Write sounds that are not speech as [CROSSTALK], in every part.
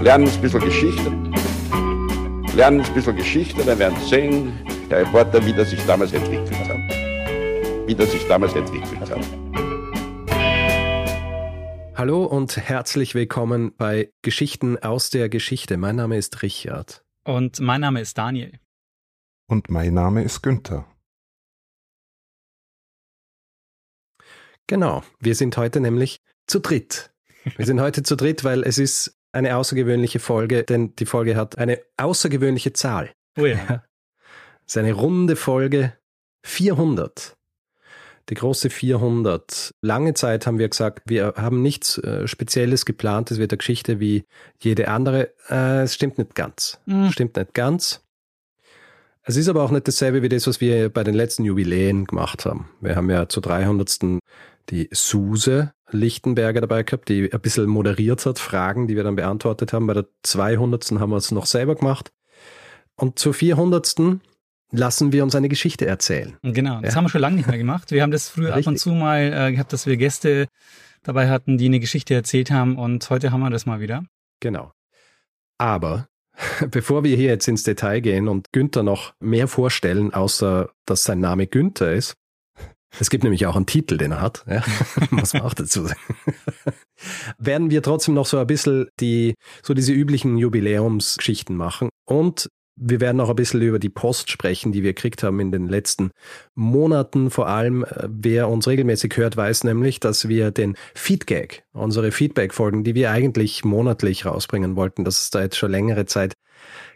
lernen ein bisschen Geschichte. Lernen ein bisschen Geschichte, dann werden Sie sehen, der Reporter, wie das sich damals entwickelt hat. Wie das sich damals entwickelt hat. Hallo und herzlich willkommen bei Geschichten aus der Geschichte. Mein Name ist Richard. Und mein Name ist Daniel. Und mein Name ist Günther. Genau, wir sind heute nämlich zu dritt. Wir sind heute zu dritt, weil es ist eine außergewöhnliche Folge, denn die Folge hat eine außergewöhnliche Zahl. Oh ja. [LAUGHS] Es ist eine runde Folge 400. Die große 400. Lange Zeit haben wir gesagt, wir haben nichts äh, Spezielles geplant. Es wird eine Geschichte wie jede andere. Äh, es stimmt nicht ganz. Mhm. Stimmt nicht ganz. Es ist aber auch nicht dasselbe wie das, was wir bei den letzten Jubiläen gemacht haben. Wir haben ja zur 300. die Suse Lichtenberger dabei gehabt, die ein bisschen moderiert hat, Fragen, die wir dann beantwortet haben. Bei der 200. haben wir es noch selber gemacht. Und zur 400. lassen wir uns eine Geschichte erzählen. Genau, das Ja. haben wir schon lange nicht mehr gemacht. Wir haben das früher ab und Richtig. zu mal äh, gehabt, dass wir Gäste dabei hatten, die eine Geschichte erzählt haben und heute haben wir das mal wieder. Genau. Aber [LAUGHS] bevor wir hier jetzt ins Detail gehen und Günther noch mehr vorstellen, außer dass sein Name Günther ist, es gibt nämlich auch einen Titel, den er hat, ja, [LAUGHS] muss man auch dazu sagen, [LAUGHS] werden wir trotzdem noch so ein bisschen die, so diese üblichen Jubiläumsgeschichten machen und wir werden auch ein bisschen über die Post sprechen, die wir gekriegt haben in den letzten Monaten. Vor allem, äh, wer uns regelmäßig hört, weiß nämlich, dass wir den Feedgag, unsere Feedback-Folgen, die wir eigentlich monatlich rausbringen wollten, dass es da jetzt schon längere Zeit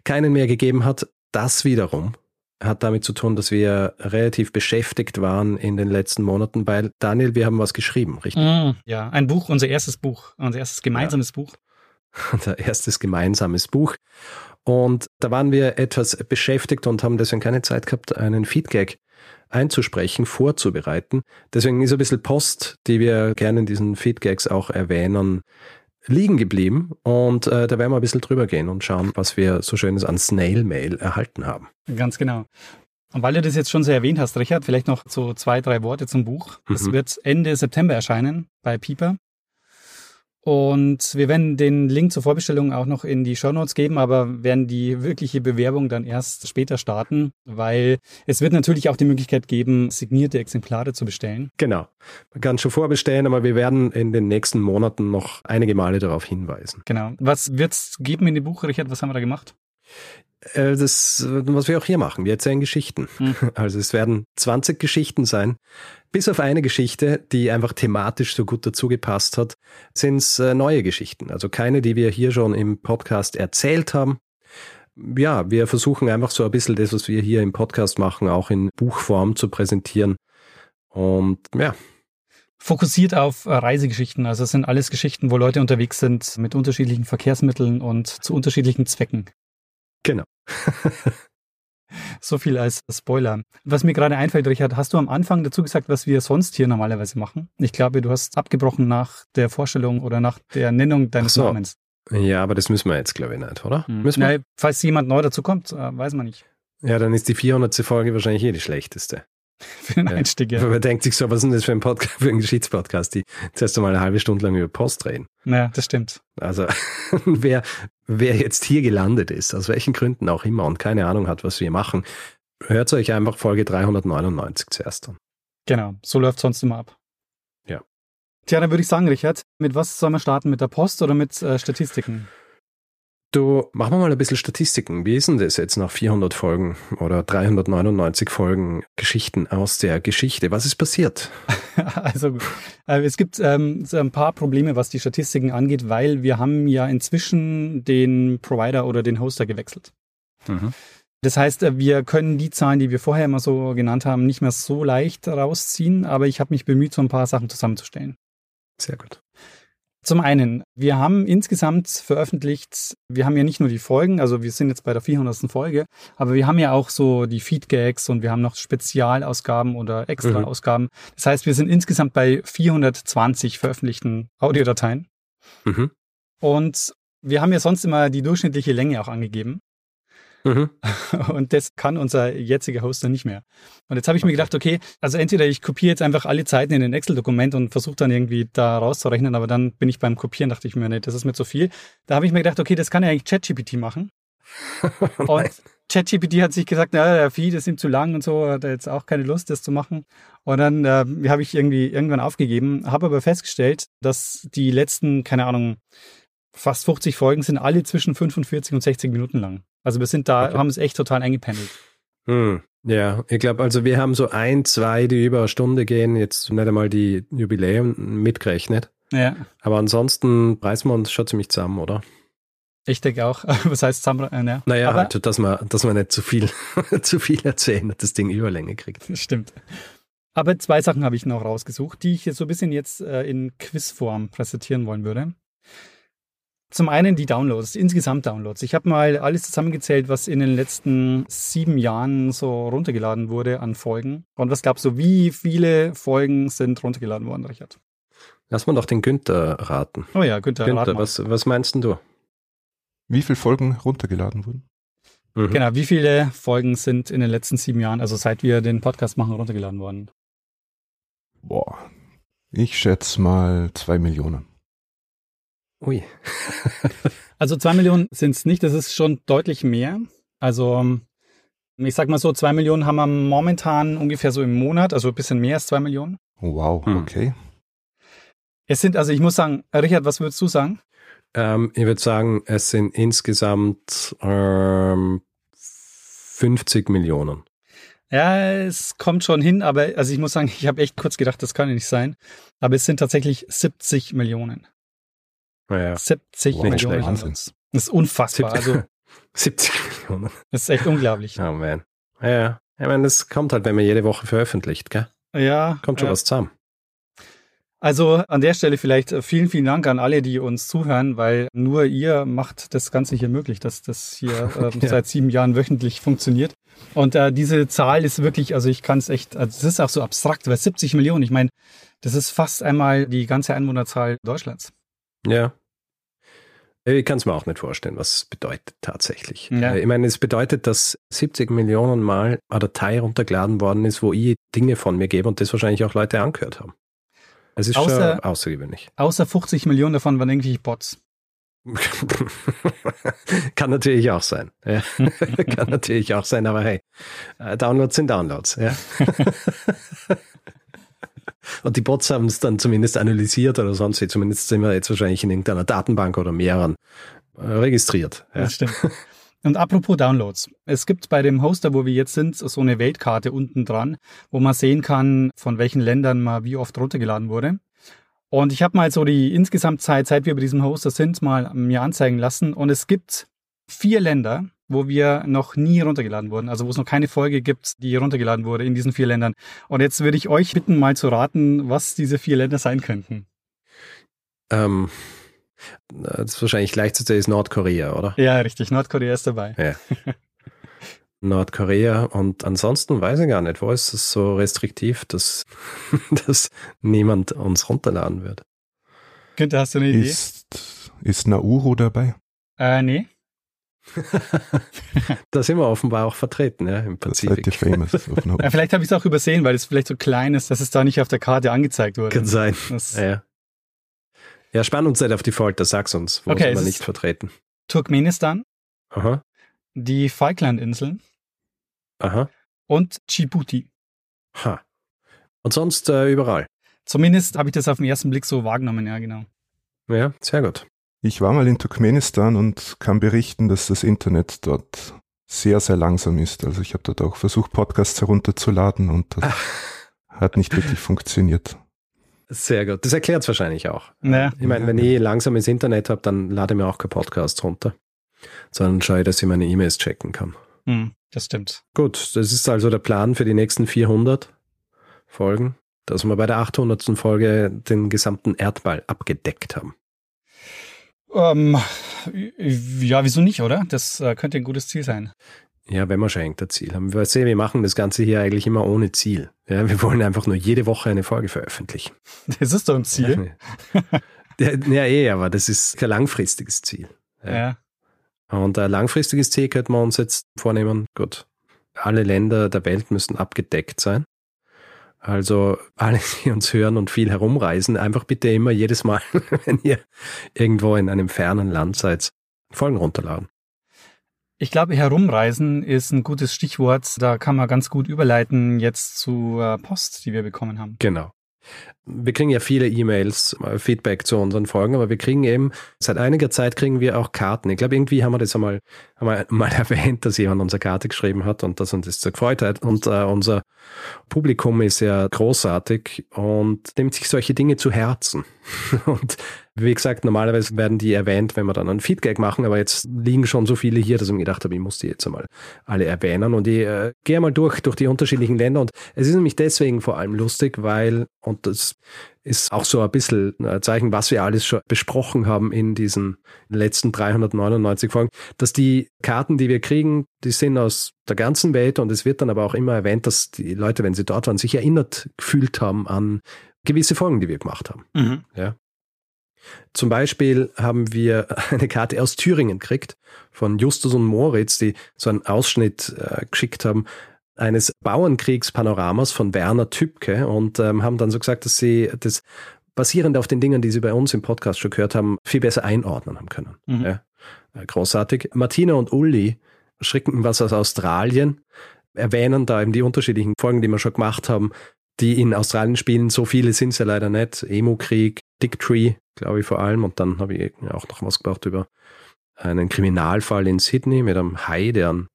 keinen mehr gegeben hat. Das wiederum hat damit zu tun, dass wir relativ beschäftigt waren in den letzten Monaten, weil Daniel, wir haben was geschrieben, richtig? Ja, ein Buch, unser erstes Buch, unser erstes gemeinsames Buch. [LAUGHS] unser erstes gemeinsames Buch. Und da waren wir etwas beschäftigt und haben deswegen keine Zeit gehabt, einen Feedgag einzusprechen, vorzubereiten. Deswegen ist ein bisschen Post, die wir gerne in diesen Feedgags auch erwähnen, liegen geblieben. Und äh, da werden wir ein bisschen drüber gehen und schauen, was wir so schönes an Snail Mail erhalten haben. Ganz genau. Und weil du das jetzt schon so erwähnt hast, Richard, vielleicht noch so zwei, drei Worte zum Buch. Es Mhm. wird Ende September erscheinen bei Pieper. Und wir werden den Link zur Vorbestellung auch noch in die Shownotes geben, aber werden die wirkliche Bewerbung dann erst später starten, weil es wird natürlich auch die Möglichkeit geben, signierte Exemplare zu bestellen. Genau. Man kann schon vorbestellen, aber wir werden in den nächsten Monaten noch einige Male darauf hinweisen. Genau. Was wird's geben in dem Buch, Richard? Was haben wir da gemacht? Äh, Das, was wir auch hier machen. Wir erzählen Geschichten. Mhm. [LAUGHS] Also es werden 20 Geschichten sein. Bis auf eine Geschichte, die einfach thematisch so gut dazu gepasst hat, sind es äh, neue Geschichten. Also keine, die wir hier schon im Podcast erzählt haben. Ja, wir versuchen einfach so ein bisschen das, was wir hier im Podcast machen, auch in Buchform zu präsentieren. Und ja, Fokussiert auf Reisegeschichten. Also es sind alles Geschichten, wo Leute unterwegs sind mit unterschiedlichen Verkehrsmitteln und zu unterschiedlichen Zwecken. Genau. So viel als Spoiler. Was mir gerade einfällt, Richard, hast du am Anfang dazu gesagt, was wir sonst hier normalerweise machen? Ich glaube, du hast abgebrochen nach der Vorstellung oder nach der Nennung deines so. Namens. Ja, aber das müssen wir jetzt, glaube ich, nicht, oder? Hm. Müssen wir? Na, falls jemand neu dazu kommt, äh, weiß man nicht. Ja, dann ist die 400. Folge wahrscheinlich hier die schlechteste. [LAUGHS] Für den. Einstieg, ja. Man denkt sich so, was ist denn das für ein Podcast, [LAUGHS] für ein Geschichtspodcast, die zuerst einmal eine halbe Stunde lang über Post reden. Naja, das stimmt. Also [LAUGHS] wer, wer jetzt hier gelandet ist, aus welchen Gründen auch immer und keine Ahnung hat, was wir machen, hört euch einfach Folge 399 zuerst an. Genau, so läuft sonst immer ab. Ja. Tja, dann würde ich sagen, Richard, mit was sollen wir starten? Mit der Post oder mit äh, Statistiken? Du, machen wir mal ein bisschen Statistiken. Wie ist denn das jetzt nach 400 Folgen oder 399 Folgen Geschichten aus der Geschichte? Was ist passiert? [LAUGHS] Also äh, es gibt ähm, so ein paar Probleme, was die Statistiken angeht, weil wir haben ja inzwischen den Provider oder den Hoster gewechselt. Das heißt, äh, wir können die Zahlen, die wir vorher immer so genannt haben, nicht mehr so leicht rausziehen, aber ich habe mich bemüht, so ein paar Sachen zusammenzustellen. Sehr gut. Zum einen, wir haben insgesamt veröffentlicht, wir haben ja nicht nur die Folgen, also wir sind jetzt bei der 400. Folge, aber wir haben ja auch so die Feedgags und wir haben noch Spezialausgaben oder Extra-Ausgaben. Das heißt, wir sind insgesamt bei 420 veröffentlichten Audiodateien. Mhm. Und wir haben ja sonst immer die durchschnittliche Länge auch angegeben. Mhm. [LAUGHS] Und das kann unser jetziger Hoster nicht mehr. Und jetzt habe ich okay. mir gedacht, okay, also entweder ich kopiere jetzt einfach alle Zeiten in ein Excel-Dokument und versuche dann irgendwie da rauszurechnen, aber dann bin ich beim Kopieren, dachte ich mir, nee, das ist mir zu viel. Da habe ich mir gedacht, okay, das kann ja eigentlich ChatGPT machen. [LAUGHS] und ChatGPT hat sich gesagt, na, der Feed ist ihm zu lang und so, hat er jetzt auch keine Lust, das zu machen. Und dann äh, habe ich irgendwie irgendwann aufgegeben, habe aber festgestellt, dass die letzten, keine Ahnung, fast 50 Folgen sind alle zwischen 45 und 60 Minuten lang. Also wir sind da, okay. haben es echt total eingependelt. Hm. Ja, ich glaube, also wir haben so ein, zwei, die über eine Stunde gehen, jetzt nicht einmal die Jubiläum mitgerechnet. Ja. Aber ansonsten preisen wir uns schon ziemlich zusammen, oder? Ich denke auch. [LAUGHS] Was heißt zusammen? Äh, ja. Naja, Aber, halt, dass man, dass man nicht zu viel, [LAUGHS] zu viel erzählen, dass das Ding Überlänge kriegt. Stimmt. Aber zwei Sachen habe ich noch rausgesucht, die ich jetzt so ein bisschen jetzt äh, in Quizform präsentieren wollen würde. Zum einen die Downloads, insgesamt Downloads. Ich habe mal alles zusammengezählt, was in den letzten sieben Jahren so runtergeladen wurde an Folgen. Und was glaubst du, wie viele Folgen sind runtergeladen worden, Richard? Lass mal doch den Günther raten. Oh ja, Günther, Günther was, was meinst denn du? Wie viele Folgen runtergeladen wurden? Mhm. Genau, wie viele Folgen sind in den letzten sieben Jahren, also seit wir den Podcast machen, runtergeladen worden? Boah, ich schätze mal zwei Millionen. Ui. [LAUGHS] also zwei Millionen sind es nicht, das ist schon deutlich mehr. Also ich sag mal so, zwei Millionen haben wir momentan ungefähr so im Monat, also ein bisschen mehr als zwei Millionen. Oh, wow, hm. okay. Es sind, also ich muss sagen, Richard, was würdest du sagen? Ähm, ich würde sagen, es sind insgesamt ähm, 50 Millionen. Ja, es kommt schon hin, aber also ich muss sagen, [LAUGHS] ich habe echt kurz gedacht, das kann ja nicht sein. Aber es sind tatsächlich 70 Millionen. Ja, 70 wow, Millionen. Wahnsinn. Das ist unfassbar. 70, also [LAUGHS] 70 Millionen. Das ist echt unglaublich. Oh man. Ja, ich meine, das kommt halt, wenn man jede Woche veröffentlicht, gell? Ja. Kommt schon ja. was zusammen. Also an der Stelle vielleicht äh, vielen, vielen Dank an alle, die uns zuhören, weil nur ihr macht das Ganze hier möglich, dass das hier [LAUGHS] ähm, ja. seit sieben Jahren wöchentlich funktioniert. Und äh, diese Zahl ist wirklich, also ich kann es echt, also es ist auch so abstrakt, weil 70 Millionen, ich meine, das ist fast einmal die ganze Einwohnerzahl Deutschlands. Ja. Ich kann es mir auch nicht vorstellen, was es bedeutet tatsächlich. Ja. Äh, ich meine, es bedeutet, dass 70 Millionen Mal eine Datei runtergeladen worden ist, wo ich Dinge von mir gebe und das wahrscheinlich auch Leute angehört haben. Es ist außer, schon außergewöhnlich. Außer 50 Millionen davon waren irgendwie Bots. [LAUGHS] Kann natürlich auch sein. Ja. [LAUGHS] Kann natürlich auch sein, aber hey, äh, Downloads sind Downloads. Ja. [LAUGHS] Und die Bots haben es dann zumindest analysiert oder sonst wie. Zumindest sind wir jetzt wahrscheinlich in irgendeiner Datenbank oder mehreren äh, registriert. Ja. Das stimmt. Und apropos Downloads. Es gibt bei dem Hoster, wo wir jetzt sind, so eine Weltkarte unten dran, wo man sehen kann, von welchen Ländern mal wie oft runtergeladen wurde. Und ich habe mal so die insgesamt Zeit, seit wir bei diesem Hoster sind, mal mir anzeigen lassen. Und es gibt vier Länder, wo wir noch nie runtergeladen wurden, also wo es noch keine Folge gibt, die runtergeladen wurde in diesen vier Ländern. Und jetzt würde ich euch bitten, mal zu raten, was diese vier Länder sein könnten. Ähm, das ist wahrscheinlich leichteste ist Nordkorea, oder? Ja, richtig. Nordkorea ist dabei. Ja. [LAUGHS] Nordkorea und ansonsten weiß ich gar nicht, wo ist es so restriktiv, dass, [LAUGHS] dass niemand uns runterladen wird. Günther, hast du eine Idee? Ist, ist Nauru dabei? Äh, nee. [LAUGHS] da sind wir offenbar auch vertreten, ja, im Pazifik. Famous [LAUGHS] ja, vielleicht habe ich es auch übersehen, weil es vielleicht so klein ist, dass es da nicht auf der Karte angezeigt wurde. Kann sein. Das ja. Ja, spann uns nicht auf die Folter, sag's uns, wo okay, sind wir nicht vertreten. Turkmenistan. Aha. Die Falklandinseln. Aha. Und Djibouti. Ha. Und sonst äh, überall. Zumindest habe ich das auf den ersten Blick so wahrgenommen, ja, genau. Ja, sehr gut. Ich war mal in Turkmenistan und kann berichten, dass das Internet dort sehr, sehr langsam ist. Also ich habe dort auch versucht, Podcasts herunterzuladen und das hat nicht wirklich funktioniert. Sehr gut. Das erklärt es wahrscheinlich auch. Ja. Ich meine, wenn ich langsames Internet habe, dann lade ich mir auch kein Podcast runter, sondern schaue ich, dass ich meine E-Mails checken kann. Hm, das stimmt. Gut, das ist also der Plan für die nächsten 400 Folgen, dass wir bei der 800. Folge den gesamten Erdball abgedeckt haben. Ähm, ja, wieso nicht, oder? Das äh, könnte ein gutes Ziel sein. Ja, wenn wir schon ein Ziel haben. Wir sehen, wir machen das Ganze hier eigentlich immer ohne Ziel. Ja, wir wollen einfach nur jede Woche eine Folge veröffentlichen. Das ist doch ein Ziel. Ja, ja eh, aber das ist kein langfristiges Ziel. Ja. ja. Und ein langfristiges Ziel könnte man uns jetzt vornehmen, gut, alle Länder der Welt müssen abgedeckt sein. Also alle, die uns hören und viel herumreisen, einfach bitte immer jedes Mal, [LAUGHS] wenn ihr irgendwo in einem fernen Land seid, Folgen runterladen. Ich glaube, herumreisen ist ein gutes Stichwort. Da kann man ganz gut überleiten jetzt zur Post, die wir bekommen haben. Genau. Wir kriegen ja viele E-Mails, äh, Feedback zu unseren Folgen, aber wir kriegen eben, seit einiger Zeit kriegen wir auch Karten. Ich glaube, irgendwie haben wir das einmal, wir [LAUGHS] mal erwähnt, dass jemand unsere Karte geschrieben hat und dass uns das so gefreut hat. Und äh, unser Publikum ist ja großartig und nimmt sich solche Dinge zu Herzen. [LAUGHS] und wie gesagt, normalerweise werden die erwähnt, wenn wir dann ein Feedback machen, aber jetzt liegen schon so viele hier, dass ich mir gedacht habe, ich muss die jetzt einmal alle erwähnen und ich äh, gehe mal durch, durch die unterschiedlichen Länder und es ist nämlich deswegen vor allem lustig, weil, und das ist auch so ein bisschen ein Zeichen, was wir alles schon besprochen haben in diesen letzten 399 Folgen, dass die Karten, die wir kriegen, die sind aus der ganzen Welt und es wird dann aber auch immer erwähnt, dass die Leute, wenn sie dort waren, sich erinnert gefühlt haben an gewisse Folgen, die wir gemacht haben. Mhm. Ja. Zum Beispiel haben wir [LAUGHS] eine Karte aus Thüringen gekriegt von Justus und Moritz, die so einen Ausschnitt äh, geschickt haben eines Bauernkriegspanoramas von Werner Tübke und ähm, haben dann so gesagt, dass sie das basierend auf den Dingen, die sie bei uns im Podcast schon gehört haben, viel besser einordnen haben können. Mhm. Ja, äh, großartig. Martina und Uli schrecken was aus Australien, erwähnen da eben die unterschiedlichen Folgen, die wir schon gemacht haben, die in Australien spielen. So viele sind es ja leider nicht. Emo-Krieg, Dick Tree, glaube ich vor allem. Und dann habe ich auch noch was gebracht über einen Kriminalfall in Sydney mit einem Hai, der einen,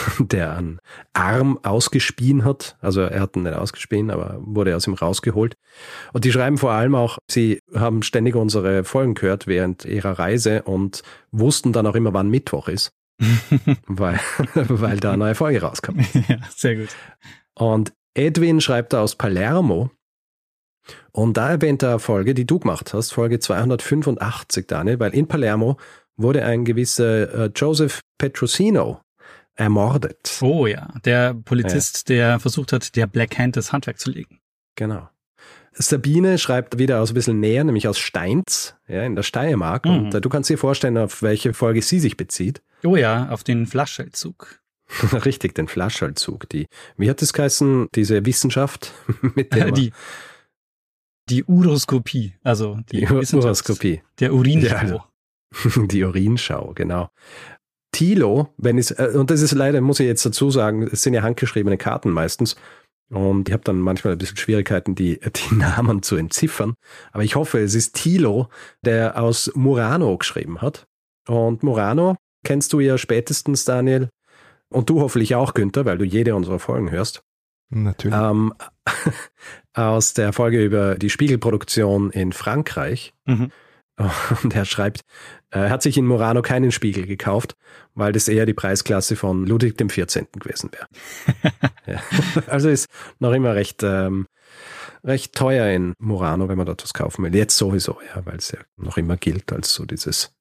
[LAUGHS] der einen Arm ausgespien hat. Also er hat ihn nicht ausgespien, aber wurde aus ihm rausgeholt. Und die schreiben vor allem auch, sie haben ständig unsere Folgen gehört während ihrer Reise und wussten dann auch immer, wann Mittwoch ist. [LAUGHS] weil, [LAUGHS] weil da eine neue Folge rauskam. Ja, sehr gut. Und Edwin schreibt da aus Palermo, und da erwähnt er eine Folge, die du gemacht hast, Folge 285, Daniel, weil in Palermo wurde ein gewisser äh, Joseph Petrosino ermordet. Oh ja, der Polizist, ja. der versucht hat, der Black Hand das Handwerk zu legen. Genau. Sabine schreibt wieder aus ein bisschen näher, nämlich aus Steins, ja, in der Steiermark. Mhm. Und äh, du kannst dir vorstellen, auf welche Folge sie sich bezieht. Oh ja, auf den Flaschelzug. [LAUGHS] Richtig, den Flaschelzug. Die, wie hat das geheißen, diese Wissenschaft, [LAUGHS] mit der [LAUGHS] die, die Uroskopie, also die, die Uroskopie. Der Urinschau. Ja, also, die Urinschau, genau. Tilo, wenn es, äh, und das ist leider, muss ich jetzt dazu sagen, es sind ja handgeschriebene Karten meistens. Und ich habe dann manchmal ein bisschen Schwierigkeiten, die, [LAUGHS] die Namen zu entziffern. Aber ich hoffe, es ist Tilo, der aus Murano geschrieben hat. Und Murano kennst du ja spätestens, Daniel. Und du hoffentlich auch, Günther, weil du jede unserer Folgen hörst. Natürlich. Ähm, [LAUGHS] aus der Folge über die Spiegelproduktion in Frankreich. Mhm. Und er schreibt, er hat sich in Murano keinen Spiegel gekauft, weil das eher die Preisklasse von Ludwig dem 14. gewesen wäre. [LAUGHS] ja. Also ist noch immer recht, ähm, recht teuer in Murano, wenn man dort was kaufen will. Jetzt sowieso, ja, weil es ja noch immer gilt als so dieses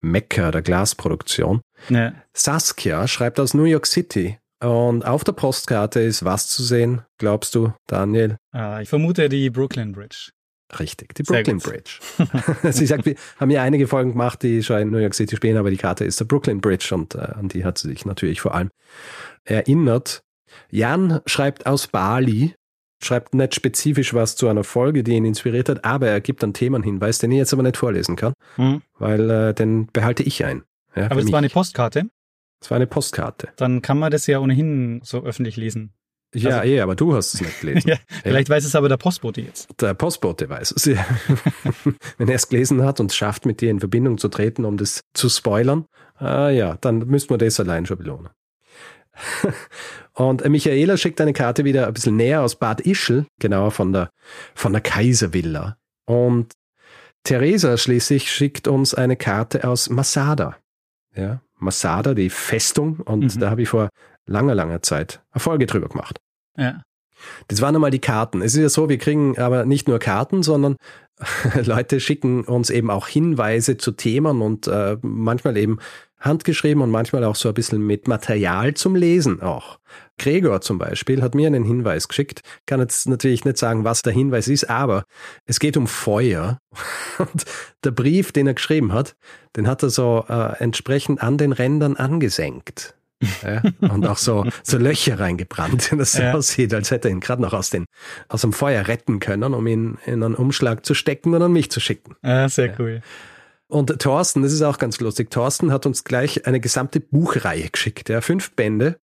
Mekka der Glasproduktion. Ja. Saskia schreibt aus New York City und auf der Postkarte ist was zu sehen, glaubst du, Daniel? Ah, ich vermute die Brooklyn Bridge. Richtig, die Brooklyn Bridge. [LAUGHS] sie sagt, wir haben ja einige Folgen gemacht, die schon in New York City spielen, aber die Karte ist der Brooklyn Bridge und äh, an die hat sie sich natürlich vor allem erinnert. Jan schreibt aus Bali, schreibt nicht spezifisch was zu einer Folge, die ihn inspiriert hat, aber er gibt einen Themenhinweis, den ich jetzt aber nicht vorlesen kann, mhm. weil äh, den behalte ich ein. Ja, aber es war eine Postkarte? Es war eine Postkarte. Dann kann man das ja ohnehin so öffentlich lesen. Ja, also, eh, aber du hast es nicht gelesen. [LAUGHS] ja, vielleicht weiß es aber der Postbote jetzt. Der Postbote weiß es. [LAUGHS] Ja. Wenn er es gelesen hat und es schafft, mit dir in Verbindung zu treten, um das zu spoilern, ah, ja, dann müssten wir das allein schon belohnen. [LAUGHS] und Michaela schickt eine Karte wieder ein bisschen näher aus Bad Ischl, genauer von der, von der Kaiservilla. Und Theresa schließlich schickt uns eine Karte aus Masada. Ja, Masada, die Festung. Und mhm. da habe ich vor langer, langer Zeit Erfolge drüber gemacht. Ja. Das waren einmal die Karten. Es ist ja so, wir kriegen aber nicht nur Karten, sondern [LAUGHS] Leute schicken uns eben auch Hinweise zu Themen und äh, manchmal eben handgeschrieben und manchmal auch so ein bisschen mit Material zum Lesen auch. Gregor zum Beispiel hat mir einen Hinweis geschickt. Kann jetzt natürlich nicht sagen, was der Hinweis ist, aber es geht um Feuer. [LAUGHS] Und der Brief, den er geschrieben hat, den hat er so äh, entsprechend an den Rändern angesenkt. Ja, und auch so, so Löcher reingebrannt, [LAUGHS] dass es ja. aussieht, als hätte er ihn gerade noch aus, den, aus dem Feuer retten können, um ihn in einen Umschlag zu stecken und an mich zu schicken. Ah, sehr ja. cool. Und Thorsten, das ist auch ganz lustig, Thorsten hat uns gleich eine gesamte Buchreihe geschickt, ja, fünf Bände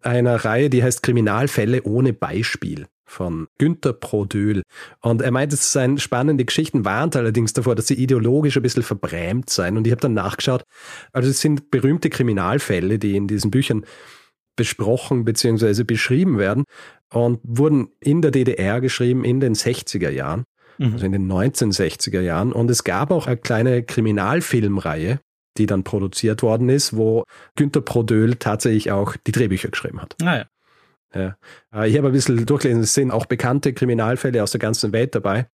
einer Reihe, die heißt Kriminalfälle ohne Beispiel von Günter Prodöl. Und er meint, es seien spannende Geschichten, warnt allerdings davor, dass sie ideologisch ein bisschen verbrämt seien. Und ich habe dann nachgeschaut, also es sind berühmte Kriminalfälle, die in diesen Büchern besprochen bzw. beschrieben werden und wurden in der DDR geschrieben in den 60er Jahren mhm. also in den 1960er Jahren. Und es gab auch eine kleine Kriminalfilmreihe, die dann produziert worden ist, wo Günter Prodöl tatsächlich auch die Drehbücher geschrieben hat. Ah, ja. Ja. Äh, ich habe ein bisschen durchgelesen, es sind auch bekannte Kriminalfälle aus der ganzen Welt dabei.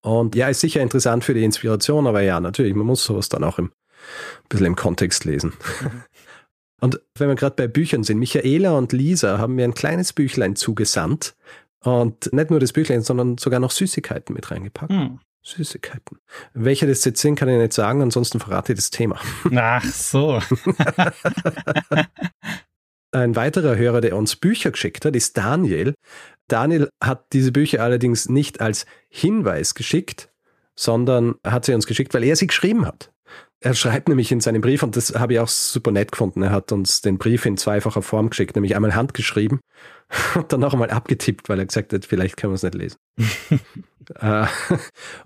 Und ja, ist sicher interessant für die Inspiration, aber ja, natürlich, man muss sowas dann auch im, ein bisschen im Kontext lesen. Mhm. Und wenn wir gerade bei Büchern sind, Michaela und Lisa haben mir ein kleines Büchlein zugesandt, und nicht nur das Büchlein, sondern sogar noch Süßigkeiten mit reingepackt. Hm. Süßigkeiten. Welche das jetzt sind, kann ich nicht sagen, ansonsten verrate ich das Thema. Ach so. [LAUGHS] Ein weiterer Hörer, der uns Bücher geschickt hat, ist Daniel. Daniel hat diese Bücher allerdings nicht als Hinweis geschickt, sondern hat sie uns geschickt, weil er sie geschrieben hat. Er schreibt nämlich in seinem Brief, und das habe ich auch super nett gefunden, er hat uns den Brief in zweifacher Form geschickt, nämlich einmal handgeschrieben [LAUGHS] und dann noch einmal abgetippt, weil er gesagt hat, vielleicht können wir es nicht lesen. [LAUGHS] Äh,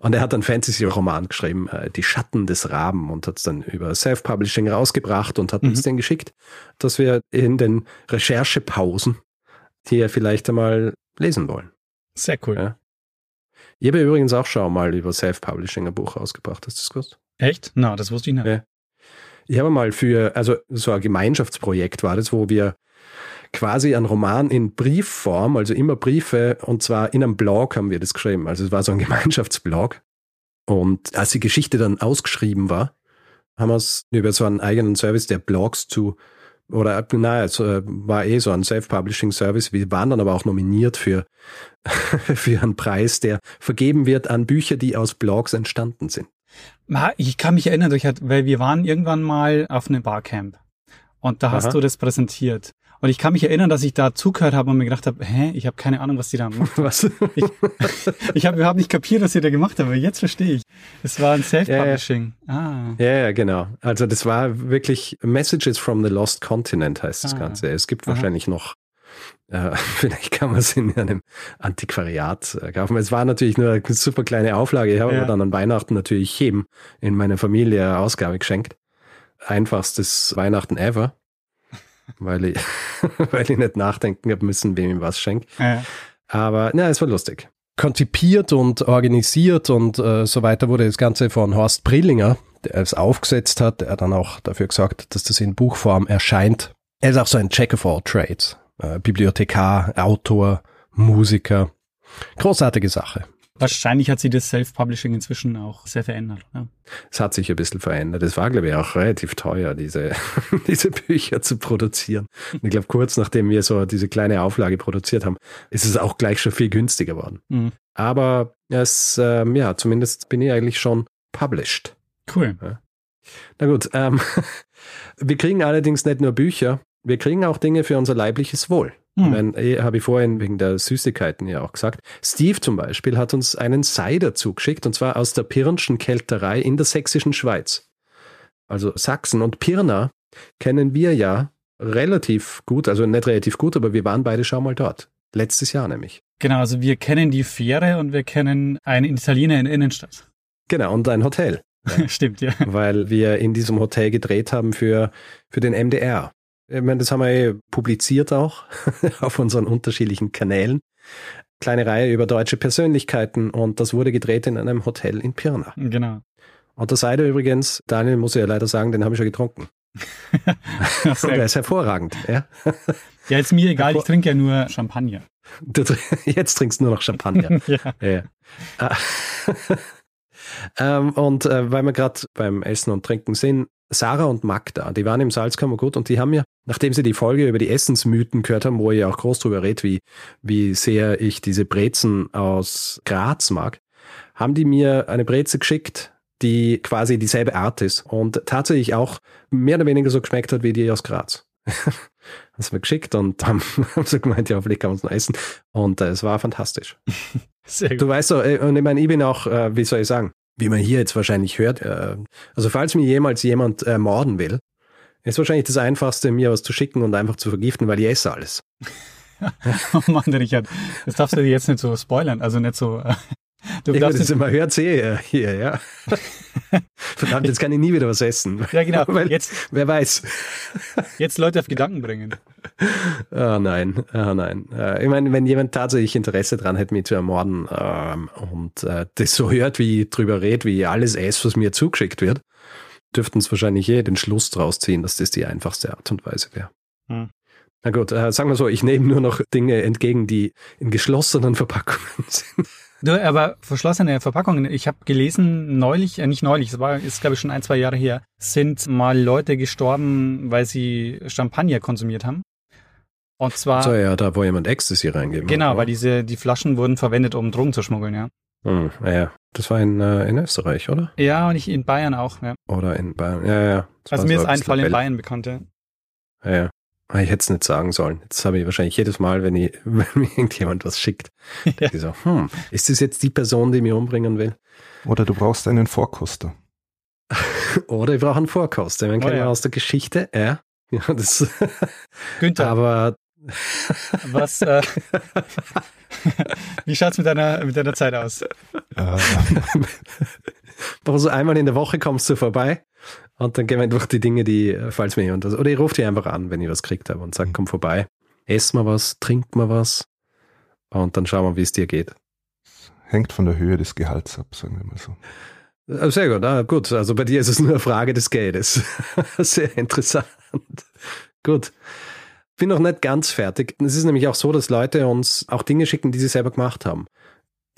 und er hat einen Fantasy-Roman geschrieben, äh, Die Schatten des Raben, und hat es dann über Self-Publishing rausgebracht und hat mhm. uns den geschickt, dass wir in den Recherchepausen hier vielleicht einmal lesen wollen. Sehr cool. Ja. Ich habe übrigens auch schon mal über Self-Publishing ein Buch rausgebracht, hast du das gewusst? Echt? Na, no, das wusste ich nicht. Ja. Ich habe mal für, also so ein Gemeinschaftsprojekt war das, wo wir quasi einen Roman in Briefform, also immer Briefe, und zwar in einem Blog haben wir das geschrieben. Also es war so ein [LAUGHS] Gemeinschaftsblog. Und als die Geschichte dann ausgeschrieben war, haben wir es über so einen eigenen Service, der Blogs zu, oder naja, es war eh so ein Self-Publishing-Service. Wir waren dann aber auch nominiert für, [LAUGHS] für einen Preis, der vergeben wird an Bücher, die aus Blogs entstanden sind. Ich kann mich erinnern, weil wir waren irgendwann mal auf einem Barcamp und da hast Aha. du das präsentiert. Und ich kann mich erinnern, dass ich da zugehört habe und mir gedacht habe, hä, ich habe keine Ahnung, was die da machen. [LAUGHS] Was? Ich, [LAUGHS] ich habe überhaupt nicht kapiert, was ihr da gemacht habt, aber jetzt verstehe ich. Es war ein Self-Publishing. Ja, ja. Ah. Ja, ja, genau. Also das war wirklich Messages from the Lost Continent heißt das ah. Ganze. Es gibt Aha. wahrscheinlich noch äh, [LAUGHS] vielleicht kann man es in einem Antiquariat äh, kaufen. Es war natürlich nur eine super kleine Auflage. Ich habe ja. dann an Weihnachten natürlich jedem in meiner Familie eine Ausgabe geschenkt. Einfachstes Weihnachten ever weil ich, [LAUGHS] weil ich nicht nachdenken habe müssen, wem ich was schenke. Ja. Aber na, es war lustig. Konzipiert und organisiert und äh, so weiter wurde das Ganze von Horst Brillinger, der es aufgesetzt hat, der dann auch dafür gesagt, dass das in Buchform erscheint. Er ist auch so ein Check of all Trades. Äh, Bibliothekar, Autor, Musiker. Großartige Sache. Wahrscheinlich hat sich das Self-Publishing inzwischen auch sehr verändert. Ja. Es hat sich ein bisschen verändert. Es war, glaube ich, auch relativ teuer, diese, [LAUGHS] diese Bücher zu produzieren. Und ich glaube, kurz nachdem wir so diese kleine Auflage produziert haben, ist es auch gleich schon viel günstiger geworden. Mhm. Aber es, ähm, ja, zumindest bin ich eigentlich schon published. Cool. Ja. Na gut, ähm, [LAUGHS] wir kriegen allerdings nicht nur Bücher, wir kriegen auch Dinge für unser leibliches Wohl. Hm. Ich eh, habe ich vorhin wegen der Süßigkeiten ja auch gesagt. Steve zum Beispiel hat uns einen Cider zugeschickt und zwar aus der Pirnschen Kälterei in der sächsischen Schweiz. Also Sachsen und Pirna kennen wir ja relativ gut, also nicht relativ gut, aber wir waren beide schon mal dort. Letztes Jahr nämlich. Genau, also wir kennen die Fähre und wir kennen einen Italiener in Innenstadt. Genau, und ein Hotel. [LAUGHS] Stimmt, ja. Weil wir in diesem Hotel gedreht haben für, für den MDR. Ich meine, das haben wir eh publiziert auch [LAUGHS] auf unseren unterschiedlichen Kanälen. Kleine Reihe über deutsche Persönlichkeiten und das wurde gedreht in einem Hotel in Pirna. Genau. Und der Cider übrigens, Daniel muss ich ja leider sagen, den habe ich schon getrunken. [LAUGHS] der ist hervorragend. Ja, ja ist mir egal, ich trinke ja nur Champagner. Du, [LAUGHS] jetzt trinkst du nur noch Champagner. ja. ja. Ah. ähm, und äh, weil wir gerade beim Essen und Trinken sind, Sarah und Magda, die waren im Salzkammergut und die haben mir, nachdem sie die Folge über die Essensmythen gehört haben, wo ich auch groß drüber rede, wie, wie sehr ich diese Brezen aus Graz mag, haben die mir eine Breze geschickt, die quasi dieselbe Art ist und tatsächlich auch mehr oder weniger so geschmeckt hat wie die aus Graz. [LAUGHS] das mir geschickt und [LAUGHS] haben, haben so gemeint, ja, vielleicht kann man es noch essen. Und äh, es war fantastisch. [LAUGHS] Sehr gut. Du weißt so, äh, und ich meine, ich bin auch, äh, wie soll ich sagen, wie man hier jetzt wahrscheinlich hört, äh, also falls mir jemals jemand äh, morden will, ist wahrscheinlich das Einfachste, mir was zu schicken und einfach zu vergiften, weil ich esse alles. [LAUGHS] oh Mann, Richard, das darfst du dir jetzt nicht so spoilern, also nicht so. Du ich darfst immer hört sie äh, hier, ja. [LAUGHS] Verdammt, jetzt kann ich nie wieder was essen. Ja, genau. [LAUGHS] Weil, jetzt, wer weiß. Jetzt Leute auf Gedanken bringen. Oh nein, oh nein. Äh, ich meine, wenn jemand tatsächlich Interesse dran hätte, mich zu ermorden ähm, und äh, das so hört, wie ich drüber rede, wie ich alles esse, was mir zugeschickt wird, dürften es wahrscheinlich eh den Schluss draus ziehen, dass das die einfachste Art und Weise wäre. Hm. Na gut, sagen wir so, ich nehme nur noch Dinge entgegen, die in geschlossenen Verpackungen [LAUGHS] sind. Du, aber verschlossene Verpackungen, ich habe gelesen, neulich, äh, nicht neulich, es war, ist glaube ich schon ein, zwei Jahre her, sind mal Leute gestorben, weil sie Champagner konsumiert haben. Und zwar. So, ja, da wo jemand Ecstasy reingeben Genau, hat, weil diese, die Flaschen wurden verwendet, um Drogen zu schmuggeln, ja. Hm, ja, das war in, äh, in Österreich, oder? Ja, und ich in Bayern auch, ja. Oder in Bayern, ja, ja. Also mir ist ein Fall in Bayern bekannt, ja. Ja, ja. Ah, ich hätte es nicht sagen sollen. Jetzt habe ich wahrscheinlich jedes Mal, wenn, ich, [LAUGHS] wenn mir irgendjemand was schickt, ja. ich so, hm, ist das jetzt die Person, die mich umbringen will? Oder du brauchst einen Vorkoster. [LAUGHS] Oder ich brauche einen Vorkoster. Man oh, kennt ja. aus der Geschichte, ja. [LAUGHS] ja das Günther. Aber was, äh, wie schaut's mit deiner, mit deiner Zeit aus? so einmal in der Woche kommst du vorbei und dann gehen wir einfach die Dinge, die, äh, falls mir jemand das, oder ich rufe dich einfach an, wenn ich was gekriegt habe und sage, komm vorbei, ess mal was, trink mal was und dann schauen wir, wie es dir geht. Hängt von der Höhe des Gehalts ab, sagen wir mal so. Äh, sehr gut, ah, gut. Also bei dir ist es nur eine Frage des Geldes. [LAUGHS] Sehr interessant. gut. Bin noch nicht ganz fertig. Es ist nämlich auch so, dass Leute uns auch Dinge schicken, die sie selber gemacht haben.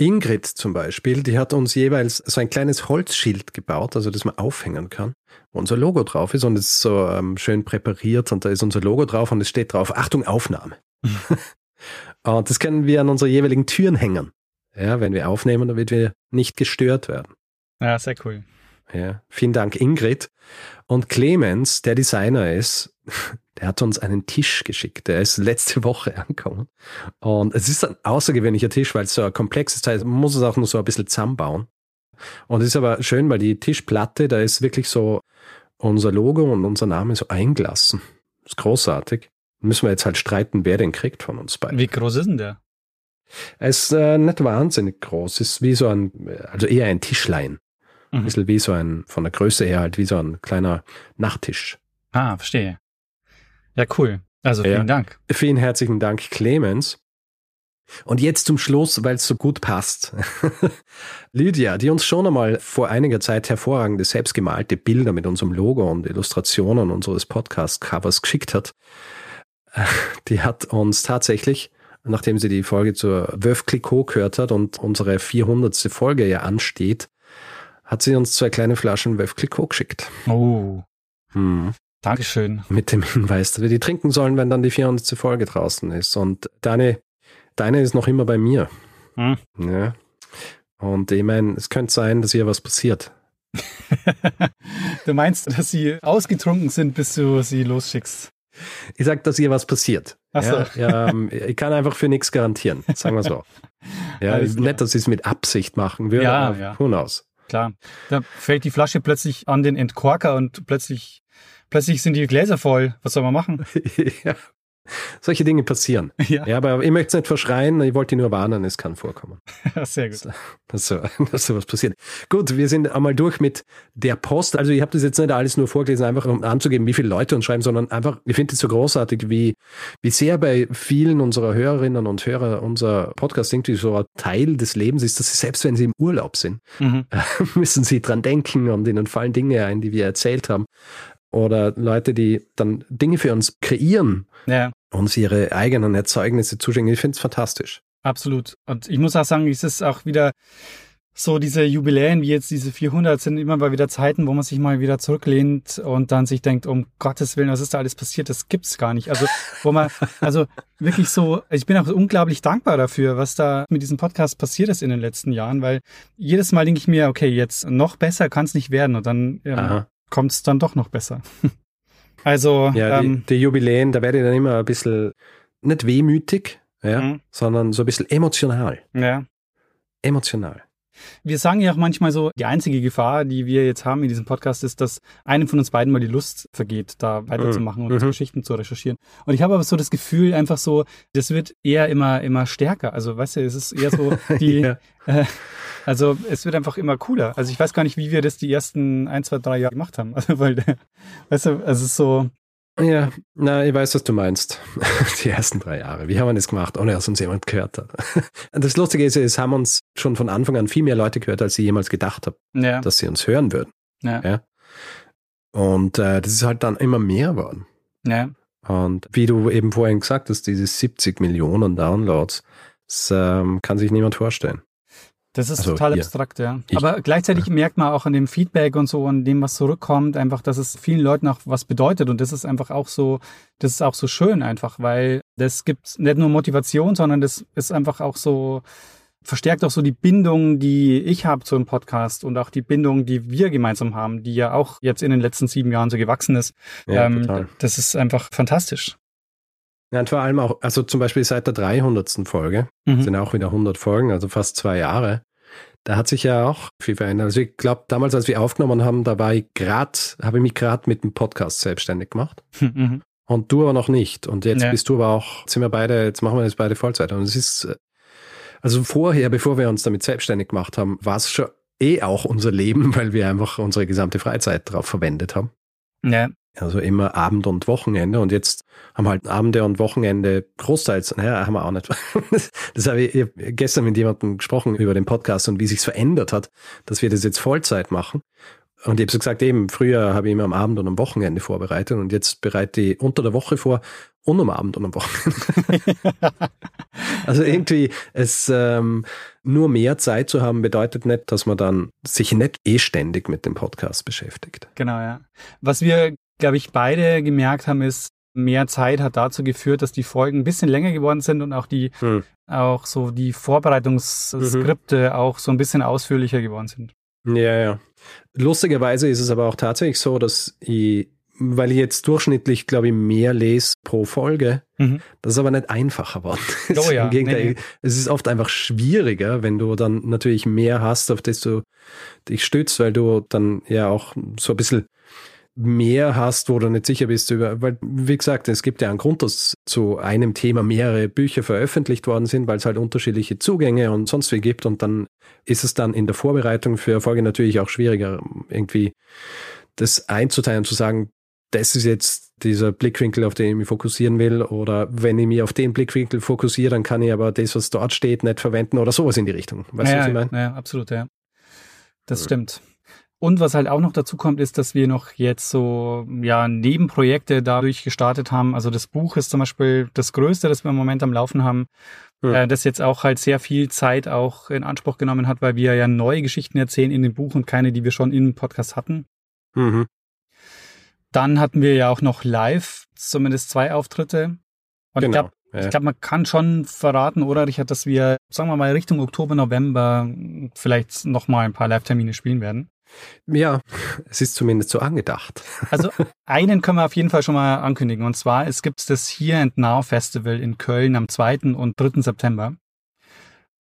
Ingrid zum Beispiel, die hat uns jeweils so ein kleines Holzschild gebaut, also das man aufhängen kann, wo unser Logo drauf ist und es ist so ähm, schön präpariert und da ist unser Logo drauf und es steht drauf, Achtung, Aufnahme. [LAUGHS] und das können wir an unsere jeweiligen Türen hängen. Ja, wenn wir aufnehmen, damit wir nicht gestört werden. Ja, sehr cool. Ja, vielen Dank, Ingrid. Und Clemens, der Designer ist, der hat uns einen Tisch geschickt. Der ist letzte Woche [LAUGHS] angekommen. Und es ist ein außergewöhnlicher Tisch, weil es so ein komplexes Teil ist. Man muss es auch nur so ein bisschen zusammenbauen. Und es ist aber schön, weil die Tischplatte, da ist wirklich so unser Logo und unser Name so eingelassen. Das ist großartig. Müssen wir jetzt halt streiten, wer den kriegt von uns beiden. Wie groß ist denn der? Er ist äh, nicht wahnsinnig groß. Ist wie so ein, also eher ein Tischlein. Mhm. Ein bisschen wie so ein, von der Größe her halt wie so ein kleiner Nachttisch. Ah, verstehe. Ja, cool. Also vielen ja. Dank. Vielen herzlichen Dank, Clemens. Und jetzt zum Schluss, weil es so gut passt. [LAUGHS] Lydia, die uns schon einmal vor einiger Zeit hervorragende selbstgemalte Bilder mit unserem Logo und Illustrationen unseres Podcast-Covers geschickt hat, [LAUGHS] die hat uns tatsächlich, nachdem sie die Folge zur Wöf Clicquot gehört hat und unsere 400. Folge ja ansteht, hat sie uns zwei kleine Flaschen Veuve Clicquot geschickt. Oh. Hm. Dankeschön. Mit dem Hinweis, dass wir die trinken sollen, wenn dann die 400. Folge draußen ist. Und deine, deine ist noch immer bei mir. Hm. Ja. Und ich meine, es könnte sein, dass hier was passiert. [LAUGHS] du meinst, dass sie ausgetrunken sind, bis du sie losschickst? Ich sag, dass hier was passiert. Ach so. ja, ähm, ich kann einfach für nichts garantieren, sagen wir so. [LAUGHS] Ja, nicht, dass ich es mit Absicht machen würde, ja, aber ja. knows. Klar. Da fällt die Flasche plötzlich an den Entkorker und plötzlich, plötzlich sind die Gläser voll. Was soll man machen? [LAUGHS] ja. Solche Dinge passieren. [LAUGHS] Ja. ja, aber ich möchte es nicht verschreien, ich wollte nur warnen, es kann vorkommen. [LAUGHS] Sehr gut. Dass, so, dass sowas passiert. Gut, wir sind einmal durch mit der Post. Also ich habe das jetzt nicht alles nur vorgelesen, einfach um anzugeben, wie viele Leute uns schreiben, sondern einfach, ich finde es so großartig, wie, wie sehr bei vielen unserer Hörerinnen und Hörer unser Podcast irgendwie so ein Teil des Lebens ist, dass sie selbst wenn sie im Urlaub sind, mhm. müssen sie dran denken und ihnen fallen Dinge ein, die wir erzählt haben oder Leute, die dann Dinge für uns kreieren, ja uns ihre eigenen Erzeugnisse zuschicken. Ich finde es fantastisch. Absolut. Und ich muss auch sagen, es ist auch wieder so diese Jubiläen wie jetzt diese 400 sind immer mal wieder Zeiten, wo man sich mal wieder zurücklehnt und dann sich denkt, um Gottes Willen, was ist da alles passiert? Das gibt's gar nicht. Also, wo man, also wirklich so, ich bin auch unglaublich dankbar dafür, was da mit diesem Podcast passiert ist in den letzten Jahren, weil jedes Mal denke ich mir, okay, jetzt noch besser kann es nicht werden und dann ähm, kommt es dann doch noch besser. [LAUGHS] also, ja, ähm, die, die Jubiläen, da werde ich dann immer ein bisschen nicht wehmütig, ja, mhm. sondern so ein bisschen emotional. Ja. Emotional. Wir sagen ja auch manchmal so, die einzige Gefahr, die wir jetzt haben in diesem Podcast, ist, dass einem von uns beiden mal die Lust vergeht, da weiterzumachen mhm. und mhm. Geschichten zu recherchieren. Und ich habe aber so das Gefühl, einfach so, das wird eher immer, immer stärker. Also, weißt du, es ist eher so [LAUGHS] die, ja. äh, also es wird einfach immer cooler. Also ich weiß gar nicht, wie wir das die ersten ein, zwei, drei Jahre gemacht haben. [LAUGHS] Also, weil, weißt du, also es ist so, ja, na, ich weiß, was du meinst. [LAUGHS] Die ersten drei Jahre. Wie haben wir das gemacht, ohne dass uns jemand gehört hat? [LAUGHS] Das Lustige ist, es haben uns schon von Anfang an viel mehr Leute gehört, als ich jemals gedacht habe, ja. dass sie uns hören würden. Ja. ja? Und äh, das ist halt dann immer mehr geworden. Ja. Und wie du eben vorhin gesagt hast, diese 70 Millionen Downloads, das ähm, kann sich niemand vorstellen. Das ist also total ihr. abstrakt, ja. Ich, Aber gleichzeitig ja. merkt man auch an dem Feedback und so, an dem, was zurückkommt, einfach, dass es vielen Leuten auch was bedeutet. Und das ist einfach auch so, das ist auch so schön einfach, weil das gibt nicht nur Motivation, sondern das ist einfach auch so, verstärkt auch so die Bindung, die ich habe zu einem Podcast und auch die Bindung, die wir gemeinsam haben, die ja auch jetzt in den letzten sieben Jahren so gewachsen ist. Ja, ähm, total. Das ist einfach fantastisch. Ja, und vor allem auch, also zum Beispiel seit der 300. Folge, mhm. sind auch wieder 100 Folgen, also fast zwei Jahre. Da hat sich ja auch viel verändert. Also ich glaube, damals, als wir aufgenommen haben, da war ich gerade, habe ich mich gerade mit dem Podcast selbstständig gemacht. [LAUGHS] Mhm. Und du aber noch nicht. Und jetzt ja. bist du aber auch, sind wir beide, jetzt machen wir das beide Vollzeit. Und es ist, also vorher, bevor wir uns damit selbstständig gemacht haben, war es schon eh auch unser Leben, [LAUGHS] weil wir einfach unsere gesamte Freizeit darauf verwendet haben. Ja. Also immer Abend und Wochenende. Und jetzt haben wir halt Abende und Wochenende großteils, naja, haben wir auch nicht. [LAUGHS] Das habe ich, gestern mit jemandem gesprochen über den Podcast und wie sich's verändert hat, dass wir das jetzt Vollzeit machen. Und ich habe so gesagt, eben, früher habe ich immer am Abend und am Wochenende vorbereitet und jetzt bereite ich unter der Woche vor und am Abend und am Wochenende. [LAUGHS] also irgendwie, es ähm, nur mehr Zeit zu haben, bedeutet nicht, dass man dann sich nicht eh ständig mit dem Podcast beschäftigt. Genau, ja. Was wir glaube ich, beide gemerkt haben, ist, mehr Zeit hat dazu geführt, dass die Folgen ein bisschen länger geworden sind und auch die, hm. auch so die Vorbereitungsskripte mhm. auch so ein bisschen ausführlicher geworden sind. Ja, ja. Lustigerweise ist es aber auch tatsächlich so, dass ich, weil ich jetzt durchschnittlich, glaube ich, mehr lese pro Folge, mhm. das ist aber nicht einfacher geworden. [LAUGHS] Oh ja. Im Gegenteil, nee, nee. es ist oft einfach schwieriger, wenn du dann natürlich mehr hast, auf das du dich stützt, weil du dann ja auch so ein bisschen mehr hast, wo du nicht sicher bist über, weil, wie gesagt, es gibt ja einen Grund, dass zu einem Thema mehrere Bücher veröffentlicht worden sind, weil es halt unterschiedliche Zugänge und sonst wie gibt und dann ist es dann in der Vorbereitung für Erfolge natürlich auch schwieriger, irgendwie das einzuteilen, zu sagen, das ist jetzt dieser Blickwinkel, auf den ich mich fokussieren will, oder wenn ich mich auf den Blickwinkel fokussiere, dann kann ich aber das, was dort steht, nicht verwenden oder sowas in die Richtung. Weißt ja, du, was ich meine? Ja, absolut, ja. Das stimmt. Und was halt auch noch dazu kommt, ist, dass wir noch jetzt so ja Nebenprojekte dadurch gestartet haben. Also das Buch ist zum Beispiel das Größte, das wir im Moment am Laufen haben, ja. äh, das jetzt auch halt sehr viel Zeit auch in Anspruch genommen hat, weil wir ja neue Geschichten erzählen in dem Buch und keine, die wir schon im Podcast hatten. Mhm. Dann hatten wir ja auch noch live zumindest zwei Auftritte. Und genau. ich glaube, ja. ich glaube, man kann schon verraten, oder Richard, dass wir, sagen wir mal, Richtung Oktober, November vielleicht nochmal ein paar Live-Termine spielen werden. Ja, es ist zumindest so angedacht. Also [LAUGHS] einen können wir auf jeden Fall schon mal ankündigen. Und zwar, es gibt das Here and Now Festival in Köln am 2. und 3. September.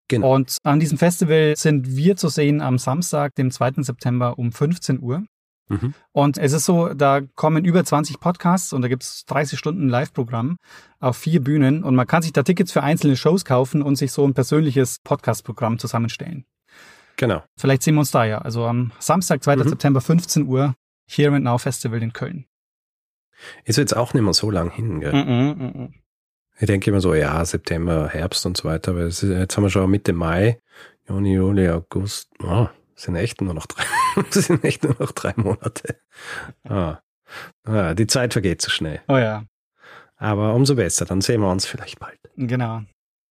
Genau. Und an diesem Festival sind wir zu sehen am Samstag, dem 2. September um 15 Uhr. Mhm. Und es ist so, da kommen über 20 Podcasts und da gibt es 30 Stunden Live-Programm auf vier Bühnen und man kann sich da Tickets für einzelne Shows kaufen und sich so ein persönliches Podcast-Programm zusammenstellen. Genau. Vielleicht sehen wir uns da ja. Also am Samstag, 2. Mhm. September, 15 Uhr, Here and Now Festival in Köln. Ist jetzt auch nicht mehr so lang hin, gell? Mm -mm, mm ich denke immer so, ja, September, Herbst und so weiter, aber ist, jetzt haben wir schon Mitte Mai, Juni, Juli, August, oh, sind echt nur noch drei, [LAUGHS] sind echt nur noch drei Monate. [LAUGHS] Ah. Ah, die Zeit vergeht so schnell. Oh ja. Aber umso besser, dann sehen wir uns vielleicht bald. Genau.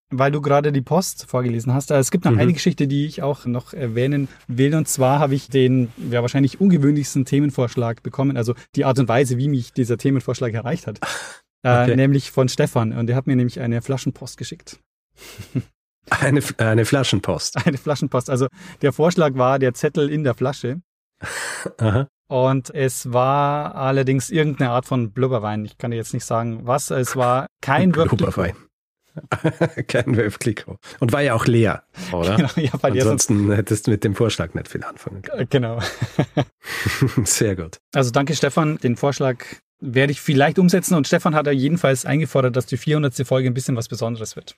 Weil du gerade die Post vorgelesen hast. Es gibt noch mhm. eine Geschichte, die ich auch noch erwähnen will. Und zwar habe ich den ja wahrscheinlich ungewöhnlichsten Themenvorschlag bekommen. Also die Art und Weise, wie mich dieser Themenvorschlag erreicht hat. Äh, okay. Äh, nämlich von Stefan. Und der hat mir nämlich eine Flaschenpost geschickt. [LAUGHS] Eine, eine Flaschenpost. [LAUGHS] Eine Flaschenpost. Also der Vorschlag war der Zettel in der Flasche. [LAUGHS] Aha. Und es war allerdings irgendeine Art von Blubberwein. Ich kann dir jetzt nicht sagen, was. Es war kein Blubberwein. [LAUGHS] kein Wölfkliko. Und war ja auch leer, oder? Genau, ja, weil Ansonsten hättest du mit dem Vorschlag nicht viel anfangen können. Äh, genau. [LAUGHS] [LAUGHS] Sehr gut. Also danke Stefan. Den Vorschlag werde ich vielleicht umsetzen. Und Stefan hat ja jedenfalls eingefordert, dass die 400. Folge ein bisschen was Besonderes wird.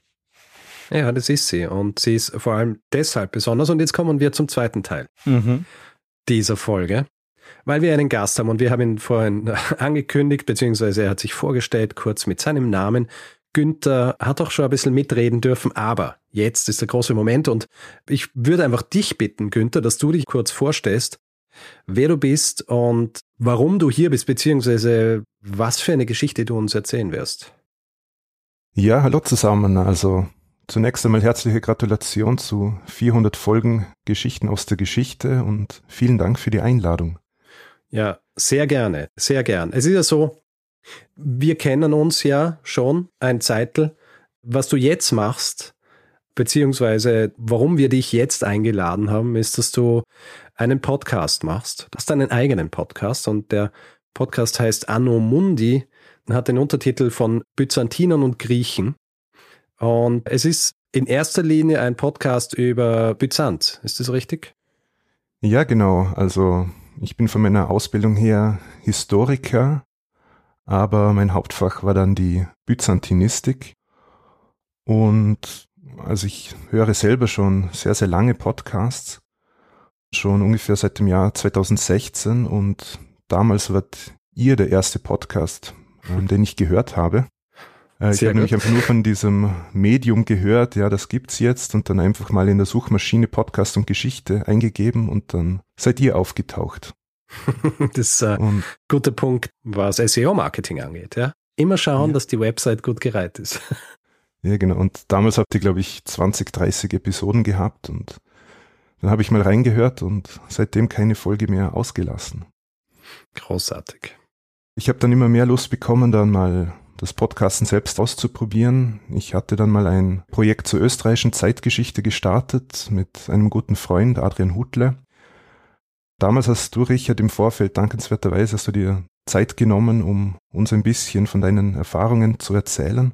Ja, das ist sie. Und sie ist vor allem deshalb besonders. Und jetzt kommen wir zum zweiten Teil mhm. dieser Folge, weil wir einen Gast haben und wir haben ihn vorhin angekündigt, beziehungsweise er hat sich vorgestellt, kurz mit seinem Namen. Günther hat auch schon ein bisschen mitreden dürfen, aber jetzt ist der große Moment und ich würde einfach dich bitten, Günther, dass du dich kurz vorstellst, wer du bist und warum du hier bist, beziehungsweise was für eine Geschichte du uns erzählen wirst. Ja, hallo zusammen. Also Zunächst einmal herzliche Gratulation zu 400 Folgen Geschichten aus der Geschichte und vielen Dank für die Einladung. Ja, sehr gerne, sehr gern. Es ist ja so, wir kennen uns ja schon ein Zeitl. Was du jetzt machst, beziehungsweise warum wir dich jetzt eingeladen haben, ist, dass du einen Podcast machst. Du hast einen eigenen Podcast und der Podcast heißt Anno Mundi und hat den Untertitel von Byzantinern und Griechen. Und es ist in erster Linie ein Podcast über Byzanz. Ist das richtig? Ja, genau. Also ich bin von meiner Ausbildung her Historiker, aber mein Hauptfach war dann die Byzantinistik. Und also ich höre selber schon sehr, sehr lange Podcasts, schon ungefähr seit dem Jahr 2016 und damals war ihr der erste Podcast, ähm, den ich gehört habe. Äh, ich habe nämlich einfach nur von diesem Medium gehört, ja, das gibt's jetzt und dann einfach mal in der Suchmaschine Podcast und Geschichte eingegeben und dann seid ihr aufgetaucht. [LAUGHS] das ist ein guter Punkt, was SEO-Marketing angeht, ja. Immer schauen, ja. dass die Website gut gereiht ist. [LAUGHS] ja, genau. Und damals habt ihr, glaube ich, 20, 30 Episoden gehabt und dann habe ich mal reingehört und seitdem keine Folge mehr ausgelassen. Großartig. Ich habe dann immer mehr Lust bekommen, dann mal das Podcasten selbst auszuprobieren. Ich hatte dann mal ein Projekt zur österreichischen Zeitgeschichte gestartet mit einem guten Freund, Adrian Hutle. Damals hast du, Richard, im Vorfeld dankenswerterweise hast du dir Zeit genommen, um uns ein bisschen von deinen Erfahrungen zu erzählen.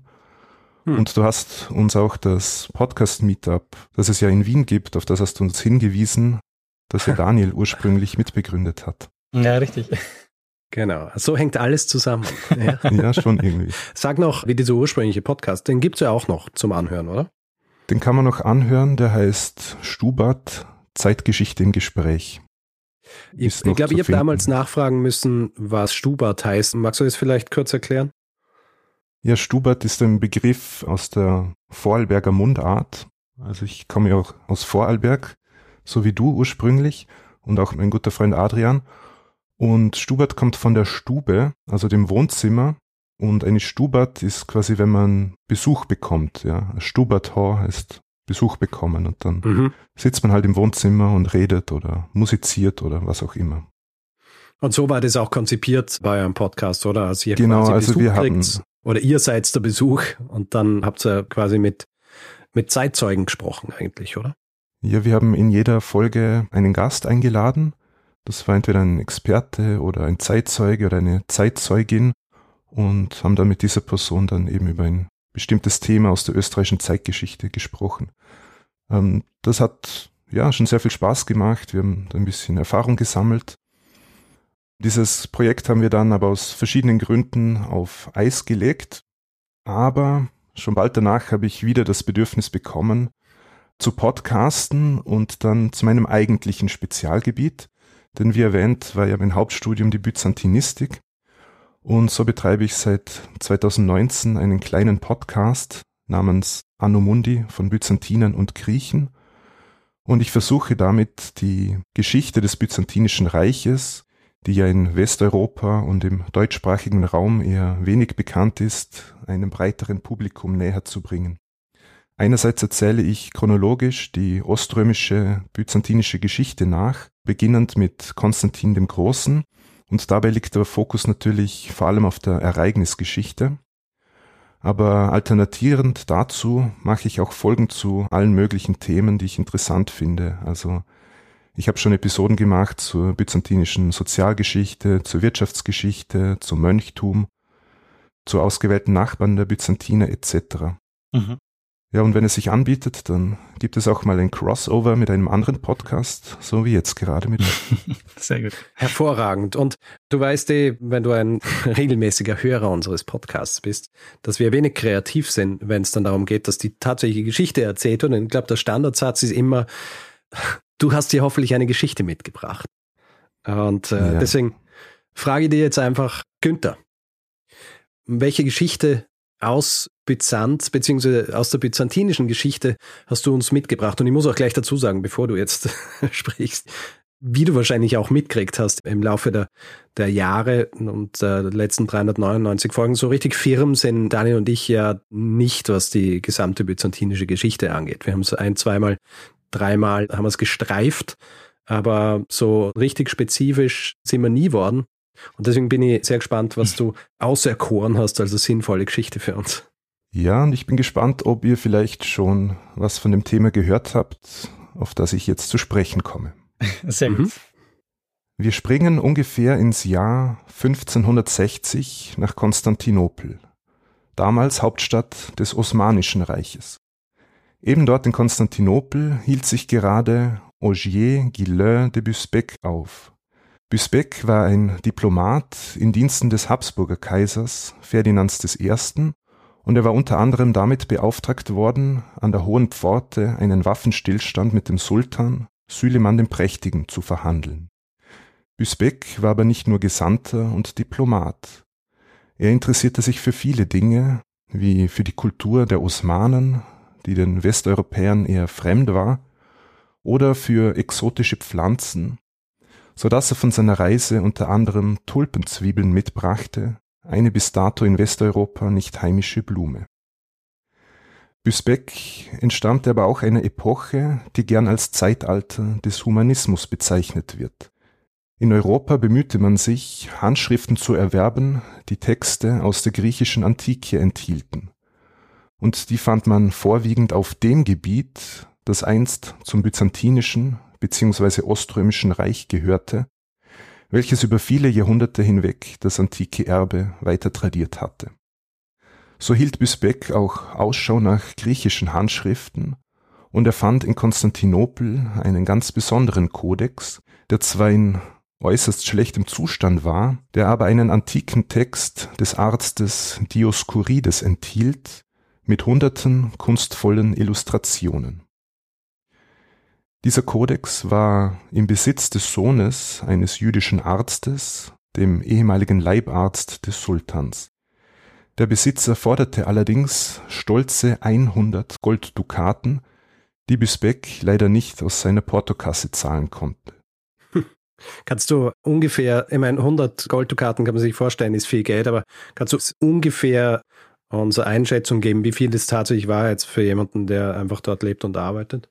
Hm. Und du hast uns auch das Podcast-Meetup, das es ja in Wien gibt, auf das hast du uns hingewiesen, das ja [LAUGHS] Daniel ursprünglich mitbegründet hat. Ja, richtig. Genau, so hängt alles zusammen. [LAUGHS] Ja, ja schon irgendwie. Sag noch, wie dieser ursprüngliche Podcast, den gibt's ja auch noch zum Anhören, oder? Den kann man noch anhören, der heißt Stubert, Zeitgeschichte im Gespräch. Ich, ich glaube, ich habe damals nachfragen müssen, was Stubert heißt. Magst du das vielleicht kurz erklären? Ja, Stubert ist ein Begriff aus der Vorarlberger Mundart. Also ich komme ja auch aus Vorarlberg, so wie du ursprünglich und auch mein guter Freund Adrian. Und Stubert kommt von der Stube, also dem Wohnzimmer. Und eine Stubert ist quasi, wenn man Besuch bekommt. Ja, Stubertor heißt Besuch bekommen. Und dann mhm. sitzt man halt im Wohnzimmer und redet oder musiziert oder was auch immer. Und so war das auch konzipiert bei eurem Podcast, oder? Als ihr genau, quasi also Besuch wir kriegt, hatten, oder ihr seid der Besuch und dann habt ihr quasi mit, mit Zeitzeugen gesprochen eigentlich, oder? Ja, wir haben in jeder Folge einen Gast eingeladen das war entweder ein Experte oder ein Zeitzeuge oder eine Zeitzeugin und haben dann mit dieser Person dann eben über ein bestimmtes Thema aus der österreichischen Zeitgeschichte gesprochen. Ähm, das hat ja schon sehr viel Spaß gemacht. Wir haben ein bisschen Erfahrung gesammelt. Dieses Projekt haben wir dann aber aus verschiedenen Gründen auf Eis gelegt. Aber schon bald danach habe ich wieder das Bedürfnis bekommen, zu podcasten und dann zu meinem eigentlichen Spezialgebiet, denn wie erwähnt, war ja mein Hauptstudium die Byzantinistik. Und so betreibe ich seit 2019 einen kleinen Podcast namens Anno Mundi von Byzantinern und Griechen. Und ich versuche damit die Geschichte des Byzantinischen Reiches, die ja in Westeuropa und im deutschsprachigen Raum eher wenig bekannt ist, einem breiteren Publikum näher zu bringen. Einerseits erzähle ich chronologisch die oströmische byzantinische Geschichte nach, beginnend mit Konstantin dem Großen, und dabei liegt der Fokus natürlich vor allem auf der Ereignisgeschichte. Aber alternatierend dazu mache ich auch Folgen zu allen möglichen Themen, die ich interessant finde. Also ich habe schon Episoden gemacht zur byzantinischen Sozialgeschichte, zur Wirtschaftsgeschichte, zum Mönchtum, zu ausgewählten Nachbarn der Byzantiner etc. Mhm. Ja, und wenn es sich anbietet, dann gibt es auch mal ein Crossover mit einem anderen Podcast, so wie jetzt gerade mit. [LAUGHS] Sehr gut. Hervorragend. Und du weißt eh, wenn du ein [LAUGHS] regelmäßiger Hörer unseres Podcasts bist, dass wir wenig kreativ sind, wenn es dann darum geht, dass die tatsächliche Geschichte erzählt wird. Und ich glaube, der Standardsatz ist immer, [LAUGHS] du hast dir hoffentlich eine Geschichte mitgebracht. Und äh, ja. deswegen frage ich dir jetzt einfach, Günther, welche Geschichte aus Byzanz, beziehungsweise aus der byzantinischen Geschichte hast du uns mitgebracht. Und ich muss auch gleich dazu sagen, bevor du jetzt [LAUGHS] sprichst, wie du wahrscheinlich auch mitkriegt hast im Laufe der, der Jahre und der letzten 399 Folgen, so richtig firm sind Daniel und ich ja nicht, was die gesamte byzantinische Geschichte angeht. Wir haben es ein, zweimal, dreimal haben es gestreift, aber so richtig spezifisch sind wir nie worden. Und deswegen bin ich sehr gespannt, was du auserkoren hast als eine sinnvolle Geschichte für uns. Ja, und ich bin gespannt, ob ihr vielleicht schon was von dem Thema gehört habt, auf das ich jetzt zu sprechen komme. [LAUGHS] Sehr gut. Mhm. Wir springen ungefähr ins Jahr 1560 nach Konstantinopel, damals Hauptstadt des Osmanischen Reiches. Eben dort in Konstantinopel hielt sich gerade Ogier Guillain de Busbecq auf, Büsbeck war ein Diplomat in Diensten des Habsburger Kaisers Ferdinands I. und er war unter anderem damit beauftragt worden, an der Hohen Pforte einen Waffenstillstand mit dem Sultan Süleyman dem Prächtigen zu verhandeln. Büsbeck war aber nicht nur Gesandter und Diplomat. Er interessierte sich für viele Dinge, wie für die Kultur der Osmanen, die den Westeuropäern eher fremd war, oder für exotische Pflanzen, so dass er von seiner Reise unter anderem Tulpenzwiebeln mitbrachte, eine bis dato in Westeuropa nicht heimische Blume. Büsbeck entstammte aber auch einer Epoche, die gern als Zeitalter des Humanismus bezeichnet wird. In Europa bemühte man sich, Handschriften zu erwerben, die Texte aus der griechischen Antike enthielten. Und die fand man vorwiegend auf dem Gebiet, das einst zum byzantinischen, bzw. Oströmischen Reich gehörte, welches über viele Jahrhunderte hinweg das antike Erbe weiter tradiert hatte. So hielt Büsbeck auch Ausschau nach griechischen Handschriften und er fand in Konstantinopel einen ganz besonderen Kodex, der zwar in äußerst schlechtem Zustand war, der aber einen antiken Text des Arztes Dioskurides enthielt, mit hunderten kunstvollen Illustrationen. Dieser Kodex war im Besitz des Sohnes eines jüdischen Arztes, dem ehemaligen Leibarzt des Sultans. Der Besitzer forderte allerdings stolze 100 Golddukaten, die Bisbeck leider nicht aus seiner Portokasse zahlen konnte. [LAUGHS] Kannst du ungefähr, ich meine, 100 Golddukaten kann man sich vorstellen, ist viel Geld, aber kannst du ungefähr unsere Einschätzung geben, wie viel das tatsächlich war jetzt für jemanden, der einfach dort lebt und arbeitet?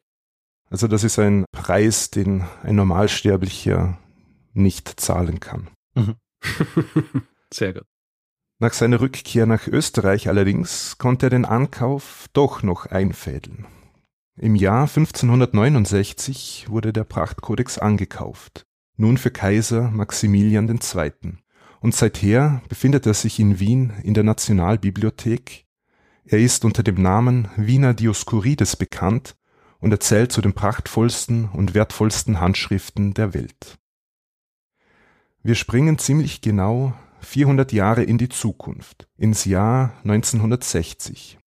Also das ist ein Preis, den ein Normalsterblicher nicht zahlen kann. Mhm. [LAUGHS] Sehr gut. Nach seiner Rückkehr nach Österreich allerdings konnte er den Ankauf doch noch einfädeln. Im Jahr 1569 wurde der Prachtkodex angekauft, nun für Kaiser Maximilian II. Und seither befindet er sich in Wien in der Nationalbibliothek. Er ist unter dem Namen Wiener Dioskurides bekannt und er zählt zu den prachtvollsten und wertvollsten Handschriften der Welt. Wir springen ziemlich genau 400 Jahre in die Zukunft, ins Jahr 1960.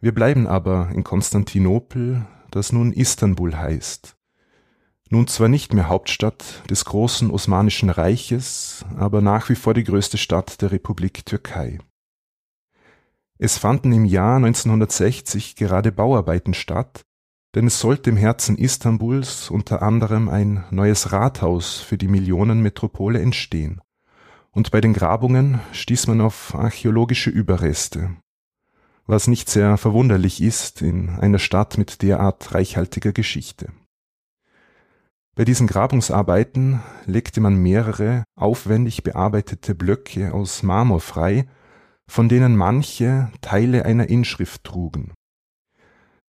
Wir bleiben aber in Konstantinopel, das nun Istanbul heißt. Nun zwar nicht mehr Hauptstadt des großen Osmanischen Reiches, aber nach wie vor die größte Stadt der Republik Türkei. Es fanden im Jahr 1960 gerade Bauarbeiten statt, denn es sollte im Herzen Istanbuls unter anderem ein neues Rathaus für die Millionenmetropole entstehen. Und bei den Grabungen stieß man auf archäologische Überreste. was nicht sehr verwunderlich ist in einer Stadt mit derart reichhaltiger Geschichte. Bei diesen Grabungsarbeiten legte man mehrere aufwendig bearbeitete Blöcke aus Marmor frei, von denen manche Teile einer Inschrift trugen.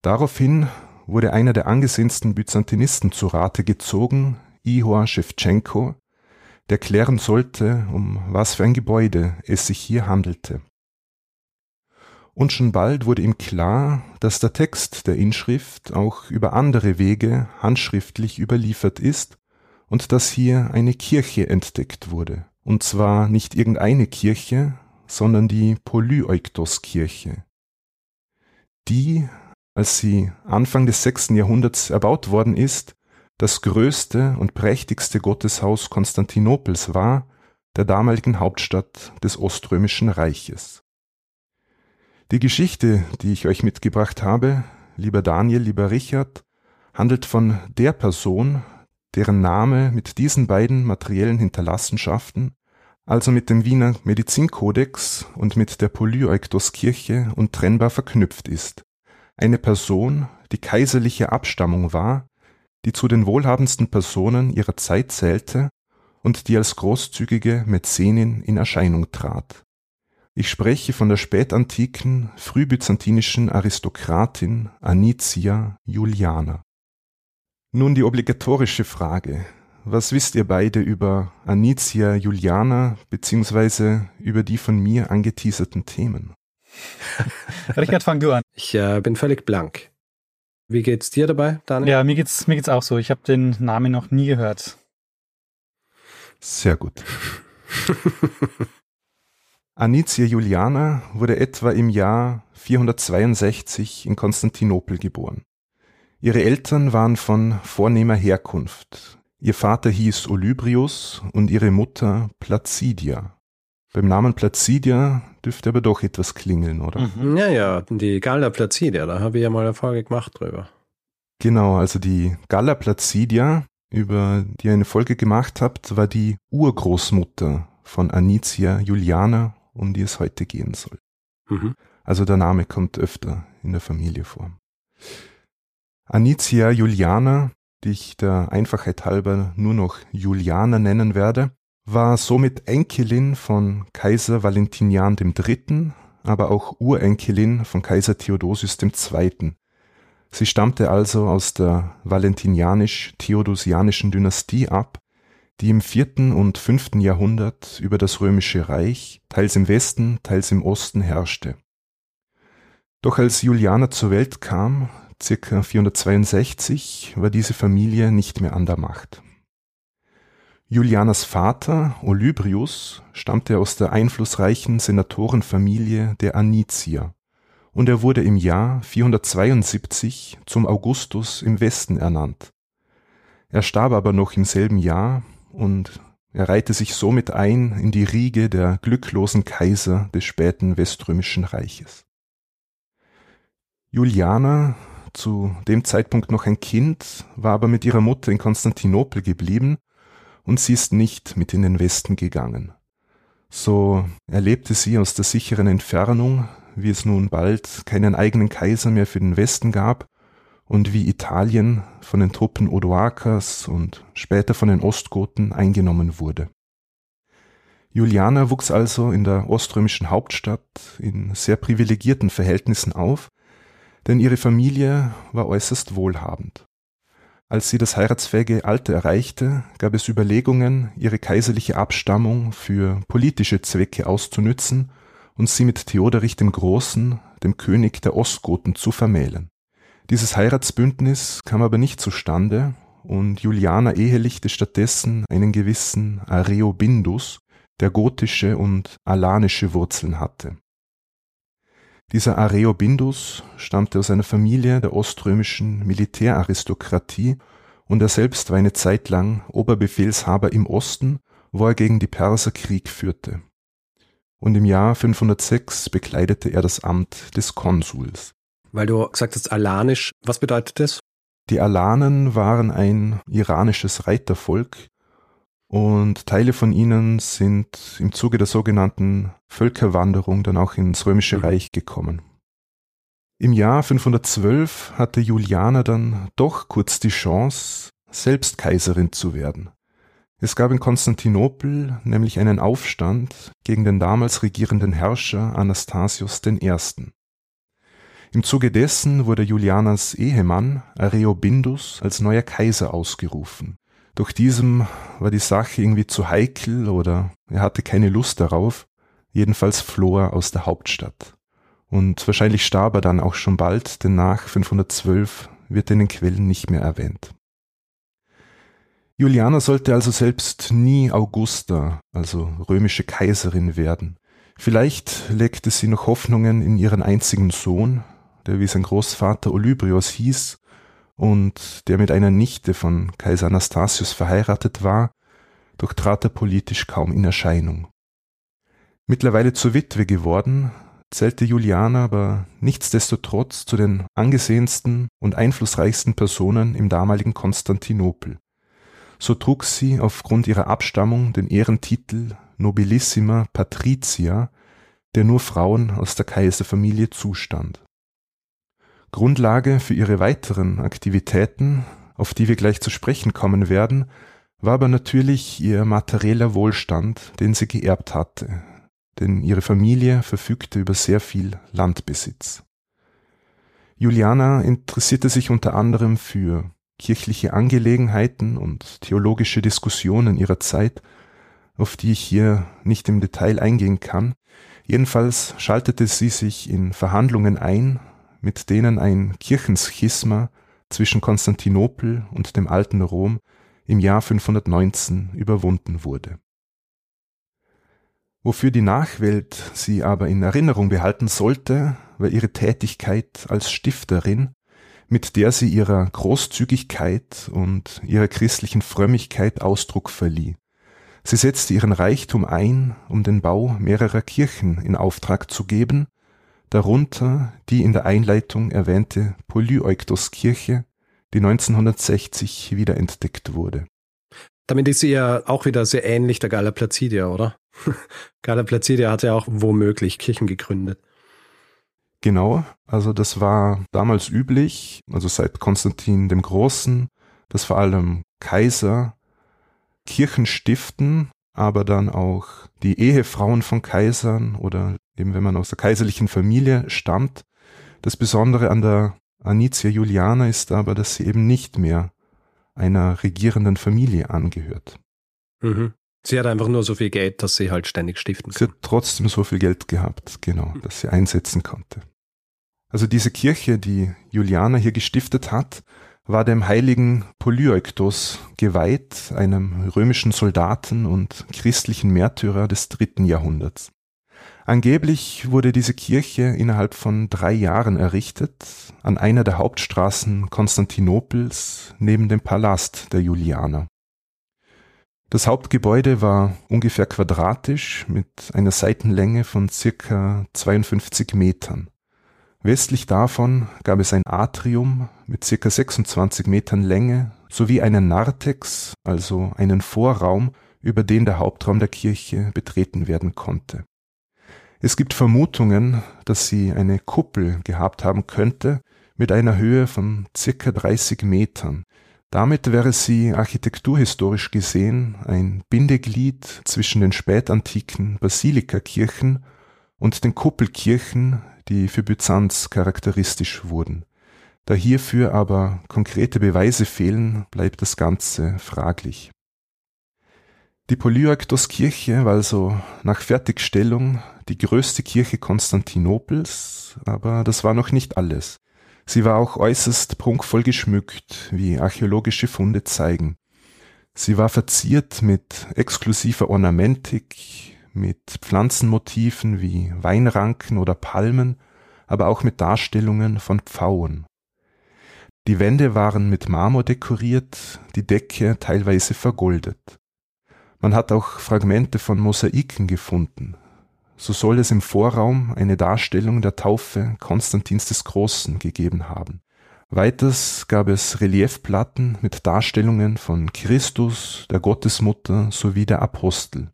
Daraufhin wurde einer der angesehensten Byzantinisten zu Rate gezogen, Ihor Schewtschenko, der klären sollte, um was für ein Gebäude es sich hier handelte. Und schon bald wurde ihm klar, dass der Text der Inschrift auch über andere Wege handschriftlich überliefert ist und dass hier eine Kirche entdeckt wurde. Und zwar nicht irgendeine Kirche, sondern die Polyeuctos-Kirche. Die, als sie Anfang des sechsten Jahrhunderts erbaut worden ist, das größte und prächtigste Gotteshaus Konstantinopels war, der damaligen Hauptstadt des Oströmischen Reiches. Die Geschichte, die ich euch mitgebracht habe, lieber Daniel, lieber Richard, handelt von der Person, deren Name mit diesen beiden materiellen Hinterlassenschaften, also mit dem Wiener Medizinkodex und mit der Polyeuctoskirche untrennbar verknüpft ist. Eine Person, die kaiserliche Abstammung war, die zu den wohlhabendsten Personen ihrer Zeit zählte und die als großzügige Mäzenin in Erscheinung trat. Ich spreche von der spätantiken, frühbyzantinischen Aristokratin Anicia Juliana. Nun die obligatorische Frage. Was wisst ihr beide über Anicia Juliana beziehungsweise über die von mir angeteaserten Themen? [LAUGHS] Richard, fang du an. Ich äh, bin völlig blank. Wie geht's dir dabei, Daniel? Ja, mir geht's, mir geht's auch so. Ich habe den Namen noch nie gehört. Sehr gut. [LAUGHS] Anicia Juliana wurde etwa im Jahr 462 in Konstantinopel geboren. Ihre Eltern waren von vornehmer Herkunft. Ihr Vater hieß Olybrius und ihre Mutter Placidia. Beim Namen Placidia dürfte aber doch etwas klingeln, oder? Mhm. Ja, ja, die Galla Placidia, da habe ich ja mal eine Folge gemacht drüber. Genau, also die Galla Placidia, über die ihr eine Folge gemacht habt, war die Urgroßmutter von Anicia Juliana um die es heute gehen soll. Mhm. Also der Name kommt öfter in der Familie vor. Anicia Juliana, die ich der Einfachheit halber nur noch Juliana nennen werde, war somit Enkelin von Kaiser Valentinian III., aber auch Urenkelin von Kaiser Theodosius II. Sie stammte also aus der valentinianisch-theodosianischen Dynastie ab die im vierten und fünften Jahrhundert über das römische Reich teils im Westen, teils im Osten herrschte. Doch als Juliana zur Welt kam, circa 462, war diese Familie nicht mehr an der Macht. Julianas Vater, Olybrius, stammte aus der einflussreichen Senatorenfamilie der Anicier und er wurde im Jahr 472 zum Augustus im Westen ernannt. Er starb aber noch im selben Jahr und er reihte sich somit ein in die Riege der glücklosen Kaiser des späten Weströmischen Reiches. Juliana, zu dem Zeitpunkt noch ein Kind, war aber mit ihrer Mutter in Konstantinopel geblieben und sie ist nicht mit in den Westen gegangen. So erlebte sie aus der sicheren Entfernung, wie es nun bald keinen eigenen Kaiser mehr für den Westen gab und wie Italien von den Truppen Odoakers und später von den Ostgoten eingenommen wurde. Juliana wuchs also in der oströmischen Hauptstadt in sehr privilegierten Verhältnissen auf, denn ihre Familie war äußerst wohlhabend. Als sie das heiratsfähige Alter erreichte, gab es Überlegungen, ihre kaiserliche Abstammung für politische Zwecke auszunützen und sie mit Theoderich dem Großen, dem König der Ostgoten, zu vermählen. Dieses Heiratsbündnis kam aber nicht zustande und Juliana ehelichte stattdessen einen gewissen Areobindus, der gotische und alanische Wurzeln hatte. Dieser Areobindus stammte aus einer Familie der oströmischen Militäraristokratie und er selbst war eine Zeit lang Oberbefehlshaber im Osten, wo er gegen die Perser Krieg führte. Und im Jahr 506 bekleidete er das Amt des Konsuls. Weil du gesagt hast, Alanisch, was bedeutet das? Die Alanen waren ein iranisches Reitervolk und Teile von ihnen sind im Zuge der sogenannten Völkerwanderung dann auch ins Römische mhm. Reich gekommen. Im Jahr 512 hatte Juliana dann doch kurz die Chance, selbst Kaiserin zu werden. Es gab in Konstantinopel nämlich einen Aufstand gegen den damals regierenden Herrscher Anastasius I. Im Zuge dessen wurde Julianas Ehemann Areobindus als neuer Kaiser ausgerufen. Doch diesem war die Sache irgendwie zu heikel oder er hatte keine Lust darauf, jedenfalls floh er aus der Hauptstadt. Und wahrscheinlich starb er dann auch schon bald, denn nach 512 wird in den Quellen nicht mehr erwähnt. Juliana sollte also selbst nie Augusta, also römische Kaiserin werden. Vielleicht legte sie noch Hoffnungen in ihren einzigen Sohn, der wie sein Großvater Olybrios hieß und der mit einer Nichte von Kaiser Anastasius verheiratet war, doch trat er politisch kaum in Erscheinung. Mittlerweile zur Witwe geworden, zählte Juliana aber nichtsdestotrotz zu den angesehensten und einflussreichsten Personen im damaligen Konstantinopel. So trug sie aufgrund ihrer Abstammung den Ehrentitel Nobilissima Patricia, der nur Frauen aus der Kaiserfamilie zustand. Grundlage für ihre weiteren Aktivitäten, auf die wir gleich zu sprechen kommen werden, war aber natürlich ihr materieller Wohlstand, den sie geerbt hatte, denn ihre Familie verfügte über sehr viel Landbesitz. Juliana interessierte sich unter anderem für kirchliche Angelegenheiten und theologische Diskussionen ihrer Zeit, auf die ich hier nicht im Detail eingehen kann. Jedenfalls schaltete sie sich in Verhandlungen ein, mit denen ein Kirchenschisma zwischen Konstantinopel und dem alten Rom im Jahr 519 überwunden wurde. Wofür die Nachwelt sie aber in Erinnerung behalten sollte, war ihre Tätigkeit als Stifterin, mit der sie ihrer Großzügigkeit und ihrer christlichen Frömmigkeit Ausdruck verlieh. Sie setzte ihren Reichtum ein, um den Bau mehrerer Kirchen in Auftrag zu geben, darunter die in der Einleitung erwähnte Polyeuctos-Kirche, die 1960 wiederentdeckt wurde. Damit ist sie ja auch wieder sehr ähnlich der Gala Placidia, oder? [LAUGHS] Gala Placidia hat ja auch womöglich Kirchen gegründet. Genau, also das war damals üblich, also seit Konstantin dem Großen, dass vor allem Kaiser Kirchen stiften, aber dann auch die Ehefrauen von Kaisern oder eben wenn man aus der kaiserlichen Familie stammt. Das Besondere an der Anicia Juliana ist aber, dass sie eben nicht mehr einer regierenden Familie angehört. Mhm. Sie hat einfach nur so viel Geld, dass sie halt ständig stiften kann. Sie hat trotzdem so viel Geld gehabt, genau, dass sie einsetzen konnte. Also diese Kirche, die Juliana hier gestiftet hat, war dem heiligen Polyeuctos geweiht, einem römischen Soldaten und christlichen Märtyrer des dritten Jahrhunderts. Angeblich wurde diese Kirche innerhalb von drei Jahren errichtet, an einer der Hauptstraßen Konstantinopels neben dem Palast der Julianer. Das Hauptgebäude war ungefähr quadratisch mit einer Seitenlänge von circa 52 Metern. Westlich davon gab es ein Atrium mit circa 26 Metern Länge sowie einen Narthex, also einen Vorraum, über den der Hauptraum der Kirche betreten werden konnte. Es gibt Vermutungen, dass sie eine Kuppel gehabt haben könnte mit einer Höhe von circa 30 Metern. Damit wäre sie architekturhistorisch gesehen ein Bindeglied zwischen den spätantiken Basilikakirchen und den Kuppelkirchen, die für Byzanz charakteristisch wurden. Da hierfür aber konkrete Beweise fehlen, bleibt das Ganze fraglich. Die Polyaktos-Kirche war also nach Fertigstellung die größte Kirche Konstantinopels, aber das war noch nicht alles. Sie war auch äußerst prunkvoll geschmückt, wie archäologische Funde zeigen. Sie war verziert mit exklusiver Ornamentik, mit Pflanzenmotiven wie Weinranken oder Palmen, aber auch mit Darstellungen von Pfauen. Die Wände waren mit Marmor dekoriert, die Decke teilweise vergoldet. Man hat auch Fragmente von Mosaiken gefunden. So soll es im Vorraum eine Darstellung der Taufe Konstantins des Großen gegeben haben. Weiters gab es Reliefplatten mit Darstellungen von Christus, der Gottesmutter sowie der Apostel.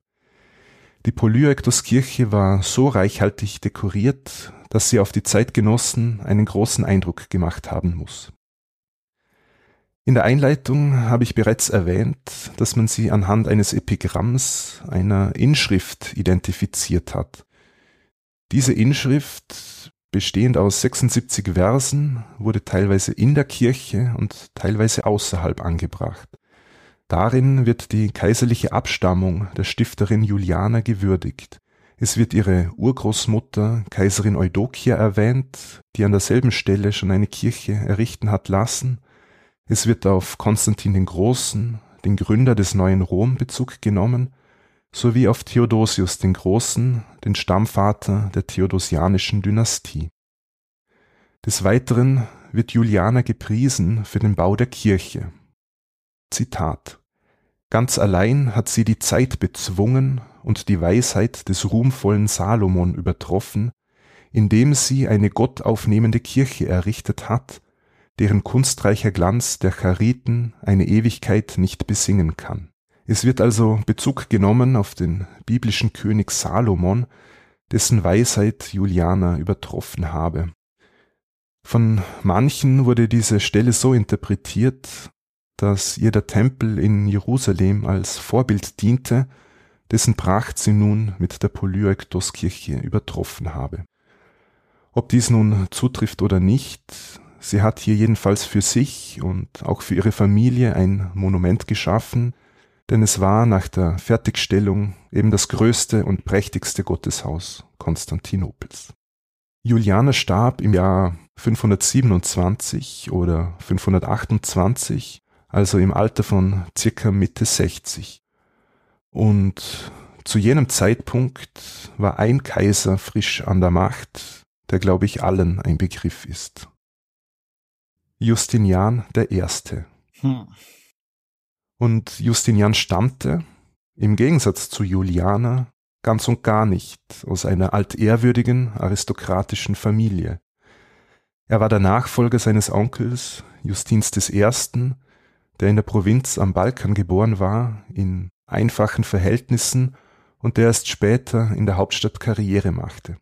Die Polyektoskirche war so reichhaltig dekoriert, dass sie auf die Zeitgenossen einen großen Eindruck gemacht haben muss. In der Einleitung habe ich bereits erwähnt, dass man sie anhand eines Epigramms, einer Inschrift identifiziert hat. Diese Inschrift, bestehend aus 76 Versen, wurde teilweise in der Kirche und teilweise außerhalb angebracht. Darin wird die kaiserliche Abstammung der Stifterin Juliana gewürdigt. Es wird ihre Urgroßmutter, Kaiserin Eudokia, erwähnt, die an derselben Stelle schon eine Kirche errichten hat lassen. Es wird auf Konstantin den Großen, den Gründer des neuen Rom, Bezug genommen, sowie auf Theodosius den Großen, den Stammvater der theodosianischen Dynastie. Des Weiteren wird Juliana gepriesen für den Bau der Kirche. Zitat Ganz allein hat sie die Zeit bezwungen und die Weisheit des ruhmvollen Salomon übertroffen, indem sie eine gottaufnehmende Kirche errichtet hat, deren kunstreicher Glanz der Chariten eine Ewigkeit nicht besingen kann. Es wird also Bezug genommen auf den biblischen König Salomon, dessen Weisheit Juliana übertroffen habe. Von manchen wurde diese Stelle so interpretiert, dass ihr der Tempel in Jerusalem als Vorbild diente, dessen Pracht sie nun mit der Polyektoskirche übertroffen habe. Ob dies nun zutrifft oder nicht, sie hat hier jedenfalls für sich und auch für ihre Familie ein Monument geschaffen, denn es war nach der Fertigstellung eben das größte und prächtigste Gotteshaus Konstantinopels. Juliane starb im Jahr 527 oder 528 also im Alter von circa Mitte 60. Und zu jenem Zeitpunkt war ein Kaiser frisch an der Macht, der glaube ich allen ein Begriff ist. Justinian der Erste. Hm. Und Justinian stammte, im Gegensatz zu Juliana, ganz und gar nicht aus einer altehrwürdigen aristokratischen Familie. Er war der Nachfolger seines Onkels Justins I., der in der Provinz am Balkan geboren war, in einfachen Verhältnissen und der erst später in der Hauptstadt Karriere machte.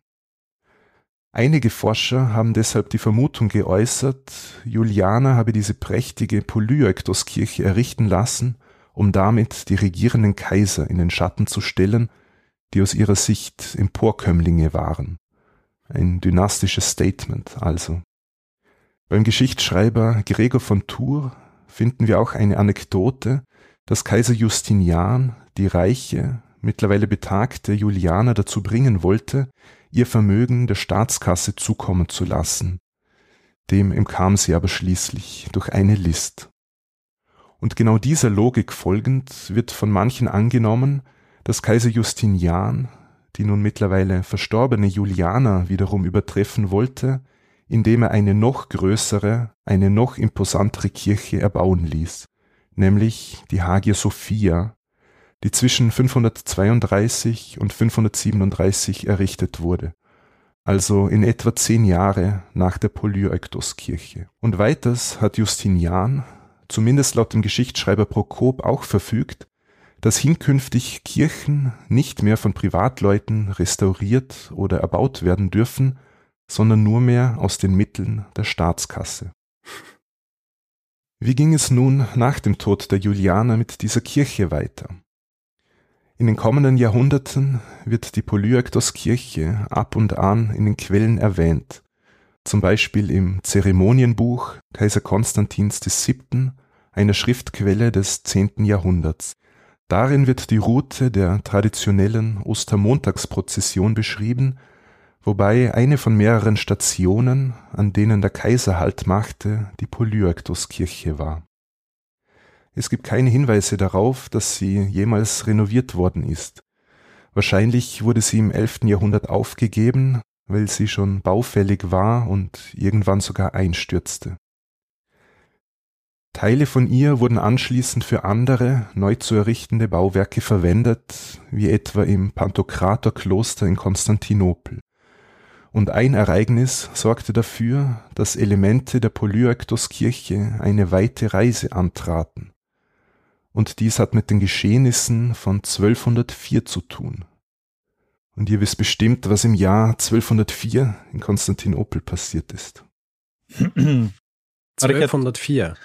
Einige Forscher haben deshalb die Vermutung geäußert, Juliana habe diese prächtige Polyektoskirche errichten lassen, um damit die regierenden Kaiser in den Schatten zu stellen, die aus ihrer Sicht Emporkömmlinge waren. Ein dynastisches Statement also. Beim Geschichtsschreiber Gregor von Tours finden wir auch eine Anekdote, dass Kaiser Justinian die reiche, mittlerweile betagte Juliana dazu bringen wollte, ihr Vermögen der Staatskasse zukommen zu lassen. Dem entkam sie aber schließlich durch eine List. Und genau dieser Logik folgend wird von manchen angenommen, dass Kaiser Justinian, die nun mittlerweile verstorbene Juliana wiederum übertreffen wollte, indem er eine noch größere, eine noch imposantere Kirche erbauen ließ, nämlich die Hagia Sophia, die zwischen 532 und 537 errichtet wurde, also in etwa zehn Jahre nach der Polyektoskirche. Und weiters hat Justinian, zumindest laut dem Geschichtsschreiber Prokop, auch verfügt, dass hinkünftig Kirchen nicht mehr von Privatleuten restauriert oder erbaut werden dürfen, sondern nur mehr aus den Mitteln der Staatskasse. Wie ging es nun nach dem Tod der Julianer mit dieser Kirche weiter? In den kommenden Jahrhunderten wird die Polyektoskirche ab und an in den Quellen erwähnt, zum Beispiel im Zeremonienbuch Kaiser Konstantins VII., einer Schriftquelle des 10. Jahrhunderts. Darin wird die Route der traditionellen Ostermontagsprozession beschrieben, wobei eine von mehreren Stationen, an denen der Kaiser Halt machte, die Polyektoskirche war. Es gibt keine Hinweise darauf, dass sie jemals renoviert worden ist. Wahrscheinlich wurde sie im 11. Jahrhundert aufgegeben, weil sie schon baufällig war und irgendwann sogar einstürzte. Teile von ihr wurden anschließend für andere, neu zu errichtende Bauwerke verwendet, wie etwa im Pantokratorkloster in Konstantinopel und ein Ereignis sorgte dafür, dass Elemente der Polyektoskirche eine weite Reise antraten. Und dies hat mit den Geschehnissen von 1204 zu tun. Und ihr wisst bestimmt, was im Jahr 1204 in Konstantinopel passiert ist. 1204.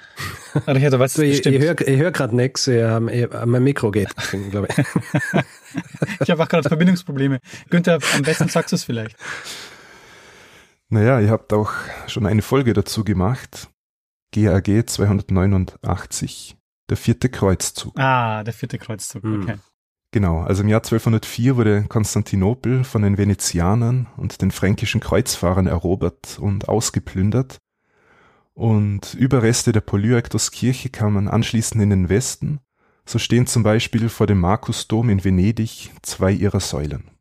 Richard, was du, ich, ich höre hör gerade nichts, mein Mikro geht, glaube ich. [LAUGHS] ich habe auch gerade Verbindungsprobleme. Günther, am besten sagst du es vielleicht. Naja, ihr habt auch schon eine Folge dazu gemacht. GAG 289, der vierte Kreuzzug. Ah, der vierte Kreuzzug, hm. okay. Genau, also im Jahr 1204 wurde Konstantinopel von den Venezianern und den fränkischen Kreuzfahrern erobert und ausgeplündert. Und Überreste der Polyaktoskirche kamen anschließend in den Westen. So stehen zum Beispiel vor dem Markusdom in Venedig zwei ihrer Säulen.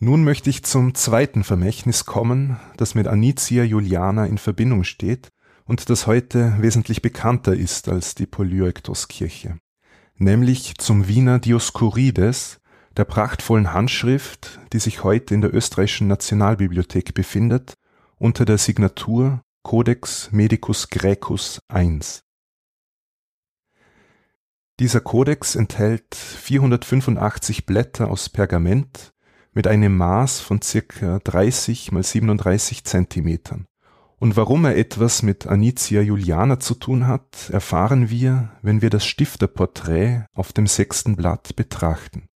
Nun möchte ich zum zweiten Vermächtnis kommen, das mit Anicia Juliana in Verbindung steht und das heute wesentlich bekannter ist als die Polyektoskirche, nämlich zum Wiener Dioskurides, der prachtvollen Handschrift, die sich heute in der österreichischen Nationalbibliothek befindet, unter der Signatur Codex Medicus Graecus I. Dieser Kodex enthält 485 Blätter aus Pergament mit einem Maß von circa 30 mal 37 Zentimetern. Und warum er etwas mit Anicia Juliana zu tun hat, erfahren wir, wenn wir das Stifterporträt auf dem sechsten Blatt betrachten.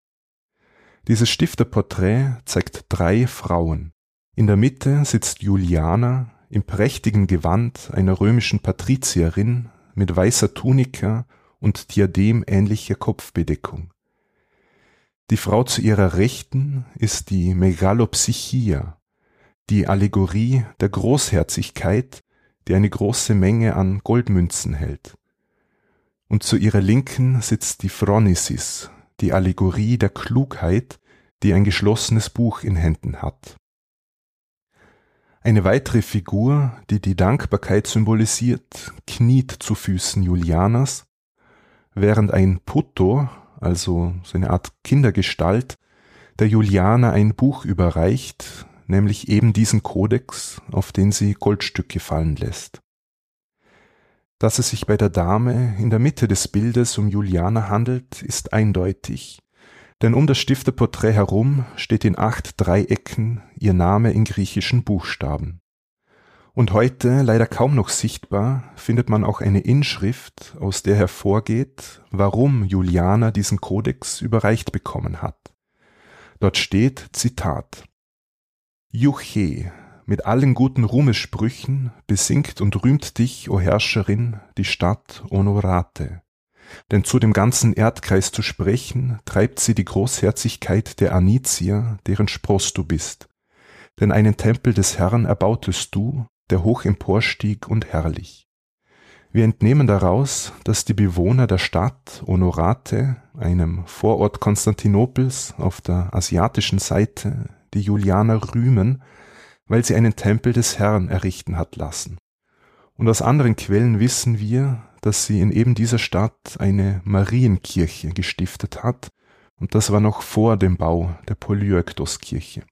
Dieses Stifterporträt zeigt drei Frauen. In der Mitte sitzt Juliana im prächtigen Gewand einer römischen Patrizierin mit weißer Tunika und diademähnlicher Kopfbedeckung. Die Frau zu ihrer Rechten ist die Megalopsychia, die Allegorie der Großherzigkeit, die eine große Menge an Goldmünzen hält. Und zu ihrer Linken sitzt die Phronesis, die Allegorie der Klugheit, die ein geschlossenes Buch in Händen hat. Eine weitere Figur, die die Dankbarkeit symbolisiert, kniet zu Füßen Julianas, während ein Putto, also so eine Art Kindergestalt, der Juliana ein Buch überreicht, nämlich eben diesen Kodex, auf den sie Goldstücke fallen lässt. Dass es sich bei der Dame in der Mitte des Bildes um Juliana handelt, ist eindeutig, denn um das Stifterporträt herum steht in acht Dreiecken ihr Name in griechischen Buchstaben. Und heute, leider kaum noch sichtbar, findet man auch eine Inschrift, aus der hervorgeht, warum Juliana diesen Kodex überreicht bekommen hat. Dort steht, Zitat, Juche, mit allen guten Ruhmessprüchen besingt und rühmt dich, o Herrscherin, die Stadt Honorate. Denn zu dem ganzen Erdkreis zu sprechen, treibt sie die Großherzigkeit der Anizier, deren Spross du bist. Denn einen Tempel des Herrn erbautest du, der hoch emporstieg und herrlich. Wir entnehmen daraus, dass die Bewohner der Stadt Honorate, einem Vorort Konstantinopels auf der asiatischen Seite, die Julianer rühmen, weil sie einen Tempel des Herrn errichten hat lassen. Und aus anderen Quellen wissen wir, dass sie in eben dieser Stadt eine Marienkirche gestiftet hat, und das war noch vor dem Bau der Polyöktoskirche.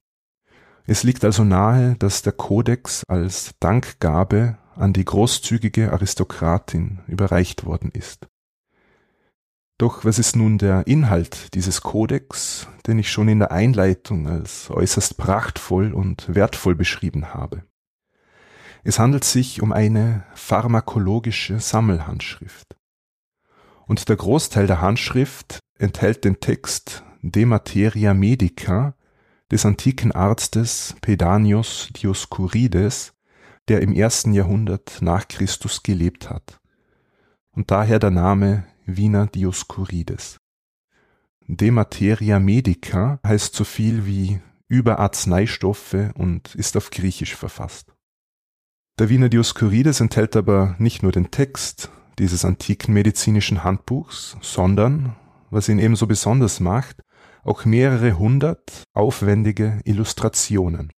Es liegt also nahe, dass der Kodex als Dankgabe an die großzügige Aristokratin überreicht worden ist. Doch was ist nun der Inhalt dieses Kodex, den ich schon in der Einleitung als äußerst prachtvoll und wertvoll beschrieben habe? Es handelt sich um eine pharmakologische Sammelhandschrift. Und der Großteil der Handschrift enthält den Text De Materia Medica des antiken Arztes Pedanius Dioskurides, der im ersten Jahrhundert nach Christus gelebt hat. Und daher der Name Wiener Dioskurides. De Materia Medica heißt so viel wie über Arzneistoffe und ist auf Griechisch verfasst. Der Wiener Dioskurides enthält aber nicht nur den Text dieses antiken medizinischen Handbuchs, sondern, was ihn ebenso besonders macht, auch mehrere hundert aufwendige Illustrationen.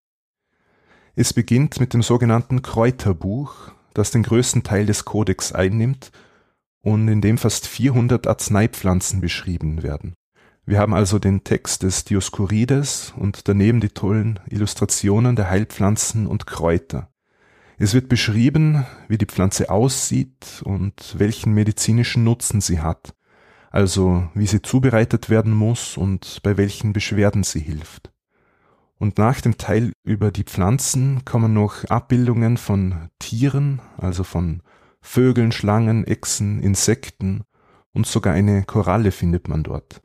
Es beginnt mit dem sogenannten Kräuterbuch, das den größten Teil des Kodex einnimmt und in dem fast 400 Arzneipflanzen beschrieben werden. Wir haben also den Text des Dioskurides und daneben die tollen Illustrationen der Heilpflanzen und Kräuter. Es wird beschrieben, wie die Pflanze aussieht und welchen medizinischen Nutzen sie hat, also wie sie zubereitet werden muss und bei welchen Beschwerden sie hilft. Und nach dem Teil über die Pflanzen kommen noch Abbildungen von Tieren, also von Vögeln, Schlangen, Echsen, Insekten und sogar eine Koralle findet man dort.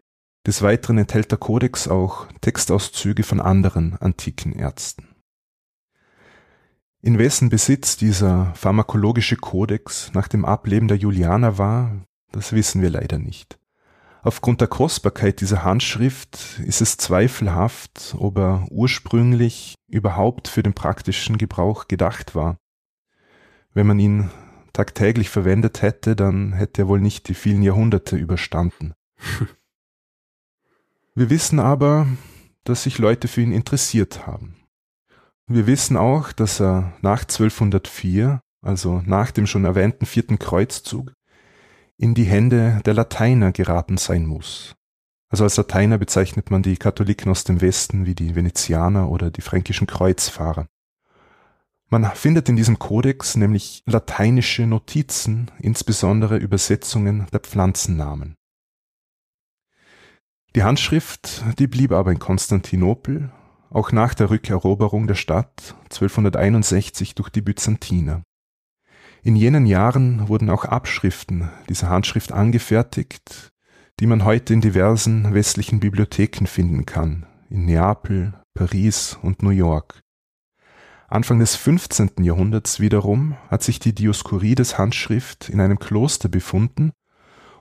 Des Weiteren enthält der Kodex auch Textauszüge von anderen antiken Ärzten. In wessen Besitz dieser pharmakologische Kodex nach dem Ableben der Julianer war, das wissen wir leider nicht. Aufgrund der Kostbarkeit dieser Handschrift ist es zweifelhaft, ob er ursprünglich überhaupt für den praktischen Gebrauch gedacht war. Wenn man ihn tagtäglich verwendet hätte, dann hätte er wohl nicht die vielen Jahrhunderte überstanden. [LAUGHS] Wir wissen aber, dass sich Leute für ihn interessiert haben. Wir wissen auch, dass er nach 1204, also nach dem schon erwähnten vierten Kreuzzug, in die Hände der Lateiner geraten sein muss. Also als Lateiner bezeichnet man die Katholiken aus dem Westen wie die Venezianer oder die fränkischen Kreuzfahrer. Man findet in diesem Kodex nämlich lateinische Notizen, insbesondere Übersetzungen der Pflanzennamen. Die Handschrift, die blieb aber in Konstantinopel, auch nach der Rückeroberung der Stadt 1261 durch die Byzantiner. In jenen Jahren wurden auch Abschriften dieser Handschrift angefertigt, die man heute in diversen westlichen Bibliotheken finden kann, in Neapel, Paris und New York. Anfang des 15. Jahrhunderts wiederum hat sich die Dioskurides Handschrift in einem Kloster befunden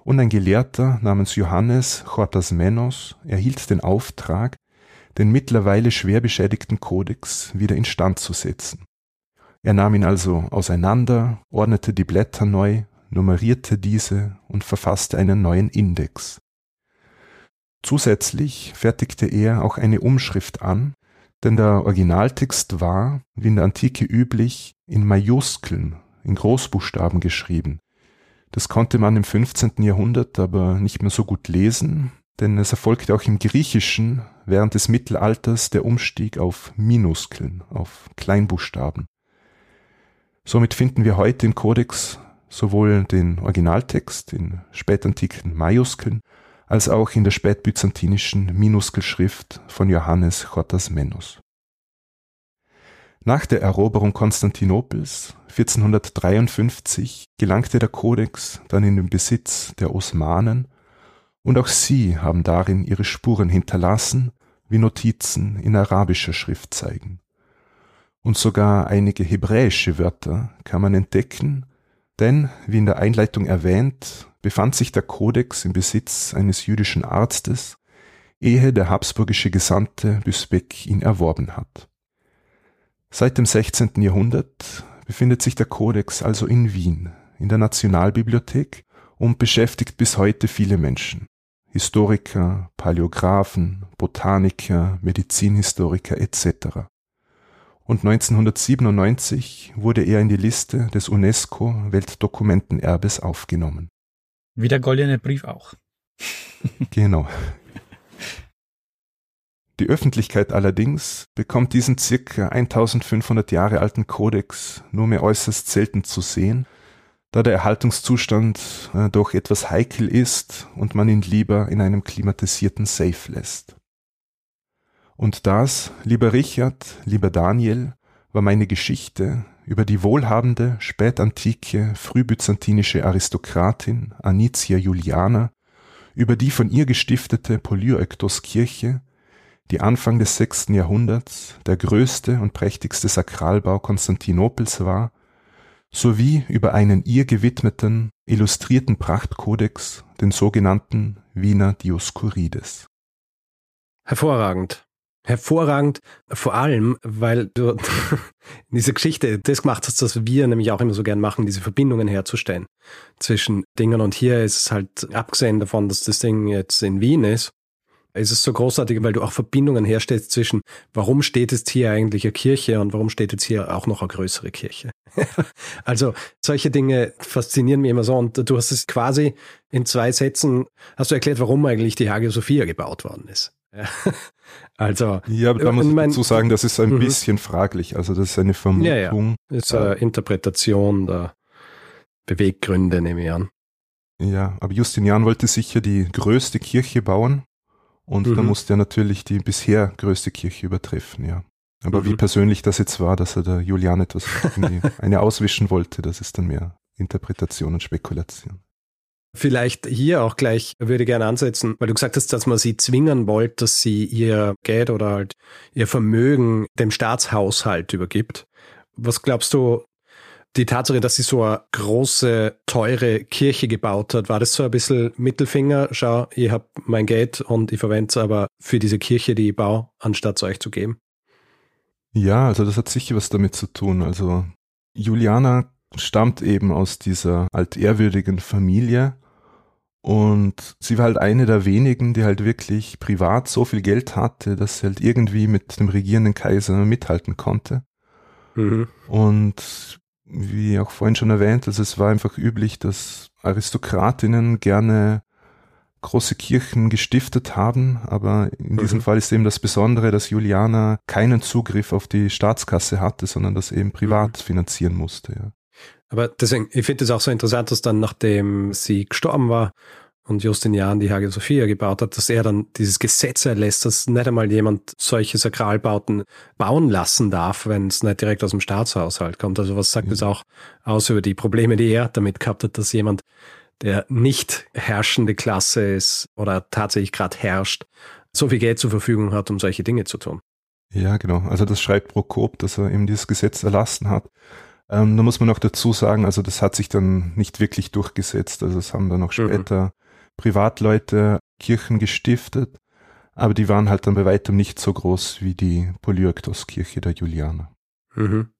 und ein Gelehrter namens Johannes Chortasmenos erhielt den Auftrag, den mittlerweile schwer beschädigten Kodex wieder instand zu setzen. Er nahm ihn also auseinander, ordnete die Blätter neu, nummerierte diese und verfasste einen neuen Index. Zusätzlich fertigte er auch eine Umschrift an, denn der Originaltext war, wie in der Antike üblich, in Majuskeln, in Großbuchstaben geschrieben. Das konnte man im 15. Jahrhundert aber nicht mehr so gut lesen, denn es erfolgte auch im Griechischen während des Mittelalters der Umstieg auf Minuskeln, auf Kleinbuchstaben. Somit finden wir heute im Kodex sowohl den Originaltext in spätantiken Majuskeln als auch in der spätbyzantinischen Minuskelschrift von Johannes Chotasmenos. Nach der Eroberung Konstantinopels 1453 gelangte der Kodex dann in den Besitz der Osmanen und auch sie haben darin ihre Spuren hinterlassen, wie Notizen in arabischer Schrift zeigen und sogar einige hebräische Wörter kann man entdecken, denn, wie in der Einleitung erwähnt, befand sich der Kodex im Besitz eines jüdischen Arztes, ehe der habsburgische Gesandte Büsbeck ihn erworben hat. Seit dem 16. Jahrhundert befindet sich der Kodex also in Wien, in der Nationalbibliothek und beschäftigt bis heute viele Menschen. Historiker, Paläographen, Botaniker, Medizinhistoriker etc und 1997 wurde er in die Liste des UNESCO Weltdokumentenerbes aufgenommen. Wie der goldene Brief auch. genau. Die Öffentlichkeit allerdings bekommt diesen circa 1500 Jahre alten Kodex nur mehr äußerst selten zu sehen, da der Erhaltungszustand äh, doch etwas heikel ist und man ihn lieber in einem klimatisierten Safe lässt. Und das, lieber Richard, lieber Daniel, war meine Geschichte über die wohlhabende, spätantike, frühbyzantinische Aristokratin Anicia Juliana, über die von ihr gestiftete Polyrektoskirche, die Anfang des sechsten Jahrhunderts der größte und prächtigste Sakralbau Konstantinopels war, sowie über einen ihr gewidmeten, illustrierten Prachtkodex, den sogenannten Wiener Dioskurides. Hervorragend hervorragend, vor allem, weil du [LAUGHS] in dieser Geschichte das gemacht hast, was wir nämlich auch immer so gern machen, diese Verbindungen herzustellen zwischen Dingen. Und hier ist es halt, abgesehen davon, dass das Ding jetzt in Wien ist, ist es so großartig, weil du auch Verbindungen herstellst zwischen, warum steht jetzt hier eigentlich eine Kirche und warum steht jetzt hier auch noch eine größere Kirche. [LAUGHS] also solche Dinge faszinieren mich immer so und du hast es quasi in zwei Sätzen, hast du erklärt, warum eigentlich die Hagia Sophia gebaut worden ist. Also. Ja, aber da muss ich mein, dazu sagen, das ist ein mhm. bisschen fraglich. Also das ist eine Vermutung. Ja, ja. Das ist eine Interpretation der Beweggründe, nehme ich an. Ja, aber Justinian wollte sicher die größte Kirche bauen Und mhm. da musste er natürlich die bisher größte Kirche übertreffen, ja. Aber mhm. wie persönlich das jetzt war, dass er der Julian etwas [LAUGHS] eine auswischen wollte, das ist dann mehr Interpretation und Spekulation. Vielleicht hier auch gleich würde ich gerne ansetzen, weil du gesagt hast, dass man sie zwingen wollte, dass sie ihr Geld oder halt ihr Vermögen dem Staatshaushalt übergibt. Was glaubst du, die Tatsache, dass sie so eine große, teure Kirche gebaut hat, war das so ein bisschen Mittelfinger? Schau, ich habe mein Geld und ich verwende es aber für diese Kirche, die ich baue, anstatt es euch zu geben. Ja, also das hat sicher was damit zu tun. Also Juliana stammt eben aus dieser altehrwürdigen Familie und sie war halt eine der wenigen, die halt wirklich privat so viel Geld hatte, dass sie halt irgendwie mit dem regierenden Kaiser mithalten konnte. Mhm. Und wie auch vorhin schon erwähnt, also es war einfach üblich, dass Aristokratinnen gerne große Kirchen gestiftet haben, aber in diesem mhm. Fall ist eben das Besondere, dass Juliana keinen Zugriff auf die Staatskasse hatte, sondern das eben privat mhm. finanzieren musste. Ja. Aber deswegen, ich finde es auch so interessant, dass dann, nachdem sie gestorben war und Justinian die Hagia Sophia gebaut hat, dass er dann dieses Gesetz erlässt, dass nicht einmal jemand solche Sakralbauten bauen lassen darf, wenn es nicht direkt aus dem Staatshaushalt kommt. Also was sagt ja. das auch aus über die Probleme, die er damit gehabt hat, dass jemand, der nicht herrschende Klasse ist oder tatsächlich gerade herrscht, so viel Geld zur Verfügung hat, um solche Dinge zu tun. Ja, genau. Also das schreibt Prokop, dass er eben dieses Gesetz erlassen hat. Ähm, da muss man noch dazu sagen, also das hat sich dann nicht wirklich durchgesetzt. Also es haben dann auch mhm. später mhm. Privatleute Kirchen gestiftet, aber die waren halt dann bei weitem nicht so groß wie die Polyoktos-Kirche der Julianer. Mhm.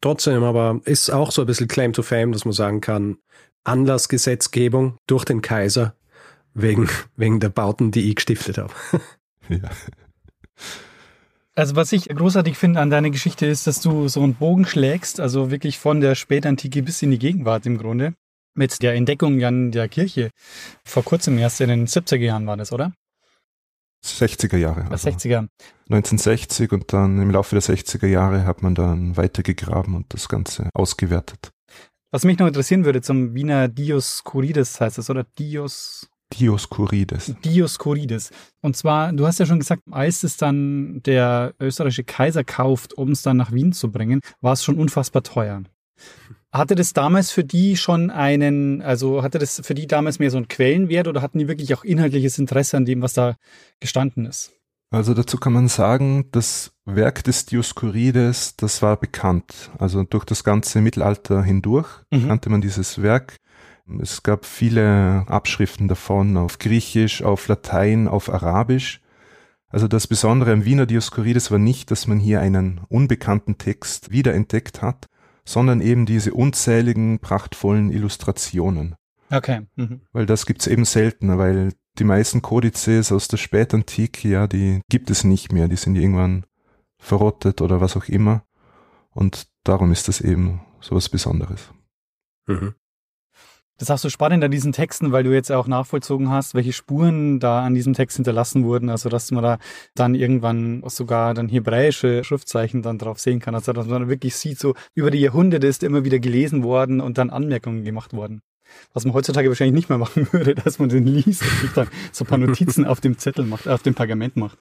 Trotzdem aber ist auch so ein bisschen Claim to Fame, dass man sagen kann, Anlassgesetzgebung durch den Kaiser wegen, [LAUGHS] wegen der Bauten, die ich gestiftet habe. [LAUGHS] ja. Also was ich großartig finde an deiner Geschichte ist, dass du so einen Bogen schlägst, also wirklich von der Spätantike bis in die Gegenwart im Grunde. Mit der Entdeckung Jan der Kirche. Vor kurzem erst in den 70er Jahren war das, oder? 60er Jahre. Also 60er. 1960 und dann im Laufe der 60er Jahre hat man dann weitergegraben und das Ganze ausgewertet. Was mich noch interessieren würde zum Wiener Dioskurides heißt das, oder? Dios Dioskurides. Dioskurides. Und zwar, du hast ja schon gesagt, als es dann der österreichische Kaiser kauft, um es dann nach Wien zu bringen, war es schon unfassbar teuer. Hatte das damals für die schon einen, also hatte das für die damals mehr so einen Quellenwert oder hatten die wirklich auch inhaltliches Interesse an dem, was da gestanden ist? Also dazu kann man sagen, das Werk des Dioskurides, das war bekannt. Also durch das ganze Mittelalter hindurch mhm. kannte man dieses Werk. Es gab viele Abschriften davon auf Griechisch, auf Latein, auf Arabisch. Also das Besondere am Wiener Dioskurides war nicht, dass man hier einen unbekannten Text wiederentdeckt hat, sondern eben diese unzähligen, prachtvollen Illustrationen. Okay. Mhm. Weil das gibt's eben seltener, weil die meisten Kodizes aus der Spätantike, ja, die gibt es nicht mehr, die sind irgendwann verrottet oder was auch immer. Und darum ist das eben so was Besonderes. Mhm. Das ist auch so spannend an diesen Texten, weil du jetzt auch nachvollzogen hast, welche Spuren da an diesem Text hinterlassen wurden. Also, dass man da dann irgendwann sogar dann hebräische Schriftzeichen dann drauf sehen kann. Also, dass man wirklich sieht, so über die Jahrhunderte ist immer wieder gelesen worden und dann Anmerkungen gemacht worden. Was man heutzutage wahrscheinlich nicht mehr machen [LAUGHS] würde, dass man den liest und dann so ein paar Notizen auf dem Zettel macht, auf dem Pergament macht.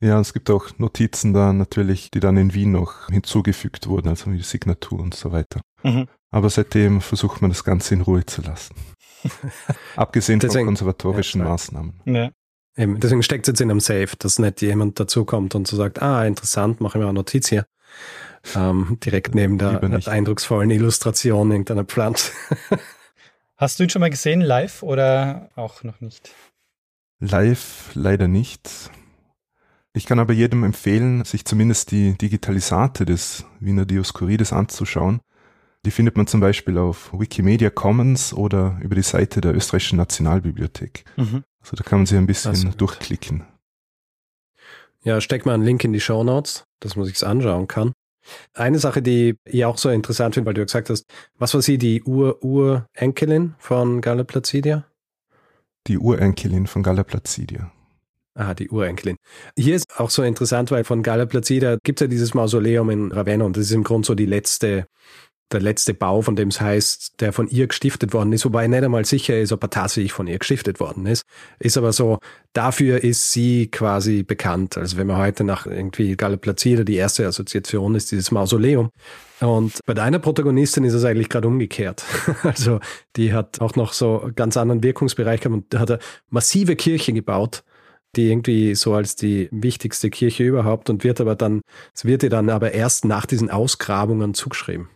Ja, es gibt auch Notizen da natürlich, die dann in Wien noch hinzugefügt wurden, also wie die Signatur und so weiter. Mhm. Aber seitdem versucht man das Ganze in Ruhe zu lassen. [LAUGHS] Abgesehen deswegen, von konservatorischen ja, Maßnahmen. Ja. Eben, deswegen steckt es jetzt in einem Safe, dass nicht jemand dazukommt und so sagt, ah, interessant, mache ich mir eine Notiz hier. Ähm, direkt neben der eindrucksvollen Illustration irgendeiner Pflanze. [LAUGHS] Hast du ihn schon mal gesehen, live oder auch noch nicht? Live leider nicht. Ich kann aber jedem empfehlen, sich zumindest die Digitalisate des Wiener Dioskurides anzuschauen. Die findet man zum Beispiel auf Wikimedia Commons oder über die Seite der österreichischen Nationalbibliothek. Mhm. Also da kann man sich ein bisschen durchklicken. Ja, steck mal einen Link in die Show Notes, dass man sich's anschauen kann. Eine Sache, die ich auch so interessant finde, weil du ja gesagt hast, was war sie, die Ur-Urenkelin von Galla Placidia? Die Urenkelin von Galla Placidia. Ah, die Urenkelin. Hier ist auch so interessant, weil von Galla Placida gibt es ja dieses Mausoleum in Ravenna und das ist im Grunde so die letzte der letzte Bau, von dem es heißt, der von ihr gestiftet worden ist, wobei nicht einmal sicher ist, ob er tatsächlich von ihr gestiftet worden ist. Ist aber so, dafür ist sie quasi bekannt. Also wenn man heute nach irgendwie Galla Plazida, die erste Assoziation ist dieses Mausoleum. Und bei deiner Protagonistin ist es eigentlich gerade umgekehrt. [LAUGHS] Also die hat auch noch so ganz anderen Wirkungsbereich gehabt und hat eine massive Kirche gebaut die irgendwie so als die wichtigste Kirche überhaupt und wird aber dann, es wird ihr dann aber erst nach diesen Ausgrabungen zugeschrieben.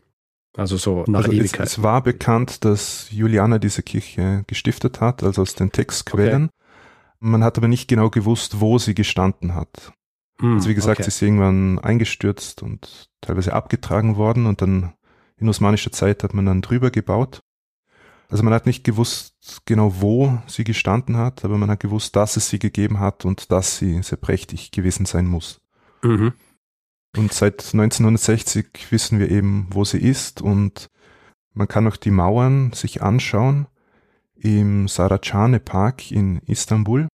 Also so nach also Ewigkeit. Es, es, war bekannt, dass Juliana diese Kirche gestiftet hat, also aus den Textquellen. Okay. Man hat aber nicht genau gewusst, wo sie gestanden hat. Mm, also wie gesagt, okay. sie ist irgendwann eingestürzt und teilweise abgetragen worden und dann in osmanischer Zeit hat man dann drüber gebaut. Also man hat nicht gewusst genau, wo sie gestanden hat, aber man hat gewusst, dass es sie gegeben hat und dass sie sehr prächtig gewesen sein muss. Mhm. Und seit 1960 wissen wir eben, wo sie ist und man kann auch die Mauern sich anschauen im Saracane Park in Istanbul.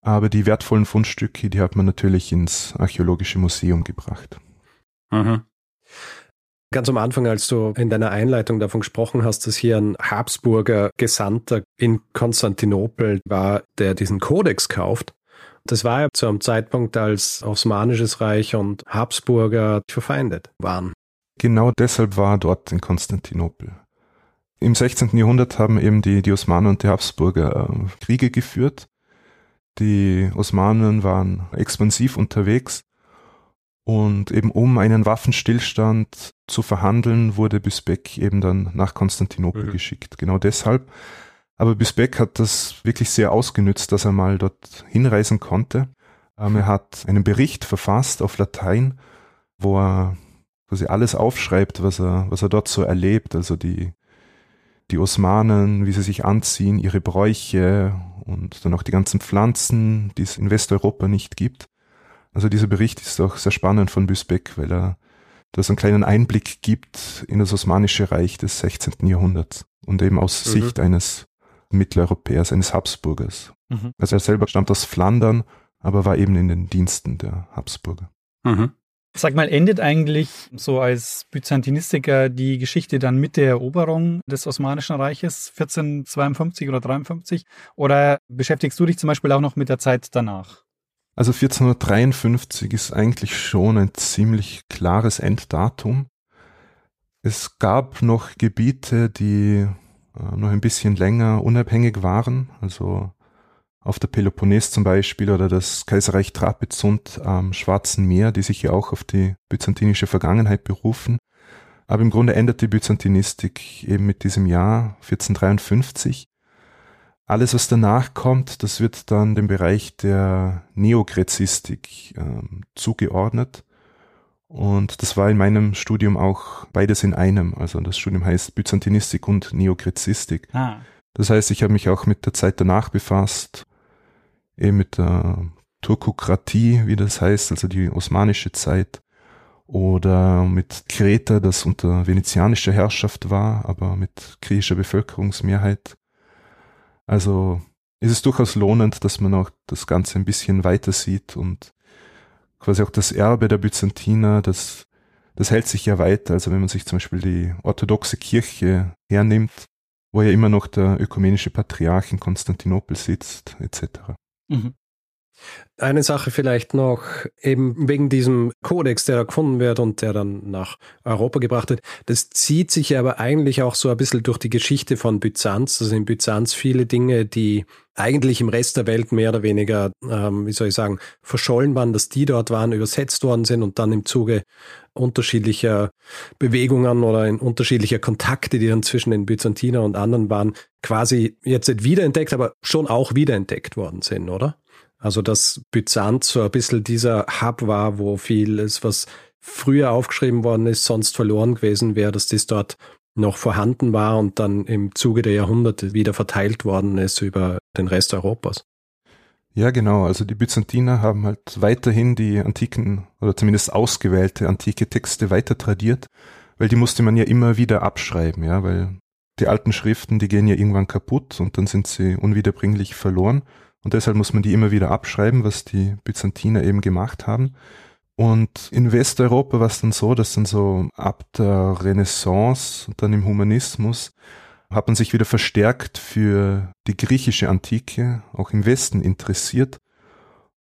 Aber die wertvollen Fundstücke, die hat man natürlich ins Archäologische Museum gebracht. Mhm. Ganz am Anfang, als du in deiner Einleitung davon gesprochen hast, dass hier ein Habsburger Gesandter in Konstantinopel war, der diesen Kodex kauft, das war ja zu einem Zeitpunkt, als Osmanisches Reich und Habsburger verfeindet waren. Genau deshalb war er dort in Konstantinopel. Im 16. Jahrhundert haben eben die, die Osmanen und die Habsburger äh, Kriege geführt. Die Osmanen waren expansiv unterwegs und eben um einen Waffenstillstand zu verhandeln, wurde Bisbek eben dann nach Konstantinopel mhm. geschickt. Genau deshalb. Aber Bisbeck hat das wirklich sehr ausgenützt, dass er mal dort hinreisen konnte. Ähm, er hat einen Bericht verfasst auf Latein, wo er quasi alles aufschreibt, was er, was er dort so erlebt. Also die, die Osmanen, wie sie sich anziehen, ihre Bräuche und dann auch die ganzen Pflanzen, die es in Westeuropa nicht gibt. Also dieser Bericht ist auch sehr spannend von Büsbeck, weil er das einen kleinen Einblick gibt in das Osmanische Reich des 16. Jahrhunderts und eben aus mhm. Sicht eines Mitteleuropäers, eines Habsburgers. Mhm. Also er selber stammt aus Flandern, aber war eben in den Diensten der Habsburger. Mhm. Sag mal, endet eigentlich so als Byzantinistiker die Geschichte dann mit der Eroberung des Osmanischen Reiches 1452 oder 53? Oder beschäftigst du dich zum Beispiel auch noch mit der Zeit danach? Also 1453 ist eigentlich schon ein ziemlich klares Enddatum. Es gab noch Gebiete, die äh, noch ein bisschen länger unabhängig waren, also auf der Peloponnes zum Beispiel oder das Kaiserreich Trapezunt am Schwarzen Meer, die sich ja auch auf die byzantinische Vergangenheit berufen. Aber im Grunde endet die Byzantinistik eben mit diesem Jahr 1453. Alles, was danach kommt, das wird dann dem Bereich der Neogrezistik äh, zugeordnet. Und das war in meinem Studium auch beides in einem. Also das Studium heißt Byzantinistik und Neogrezistik. Ah. Das heißt, ich habe mich auch mit der Zeit danach befasst, eben mit der Turkokratie, wie das heißt, also die osmanische Zeit, oder mit Kreta, das unter venezianischer Herrschaft war, aber mit griechischer Bevölkerungsmehrheit. Also ist es durchaus lohnend, dass man auch das Ganze ein bisschen weiter sieht und quasi auch das Erbe der Byzantiner, das, das hält sich ja weiter. Also wenn man sich zum Beispiel die orthodoxe Kirche hernimmt, wo ja immer noch der ökumenische Patriarch in Konstantinopel sitzt, etc. Mhm. Eine Sache vielleicht noch, eben wegen diesem Kodex, der da gefunden wird und der dann nach Europa gebracht wird. Das zieht sich aber eigentlich auch so ein bisschen durch die Geschichte von Byzanz. Also in Byzanz viele Dinge, die eigentlich im Rest der Welt mehr oder weniger, ähm, wie soll ich sagen, verschollen waren, dass die dort waren, übersetzt worden sind und dann im Zuge unterschiedlicher Bewegungen oder in unterschiedlicher Kontakte, die dann zwischen den Byzantiner und anderen waren, quasi jetzt nicht wiederentdeckt, aber schon auch wiederentdeckt worden sind, oder? Also dass Byzanz so ein bisschen dieser Hub war, wo vieles, was früher aufgeschrieben worden ist, sonst verloren gewesen wäre, dass das dort noch vorhanden war und dann im Zuge der Jahrhunderte wieder verteilt worden ist über den Rest Europas. Ja, genau. Also die Byzantiner haben halt weiterhin die antiken oder zumindest ausgewählte antike Texte weiter tradiert, weil die musste man ja immer wieder abschreiben, ja, weil die alten Schriften, die gehen ja irgendwann kaputt und dann sind sie unwiederbringlich verloren. Und deshalb muss man die immer wieder abschreiben, was die Byzantiner eben gemacht haben. Und in Westeuropa war es dann so, dass dann so ab der Renaissance und dann im Humanismus hat man sich wieder verstärkt für die griechische Antike, auch im Westen interessiert.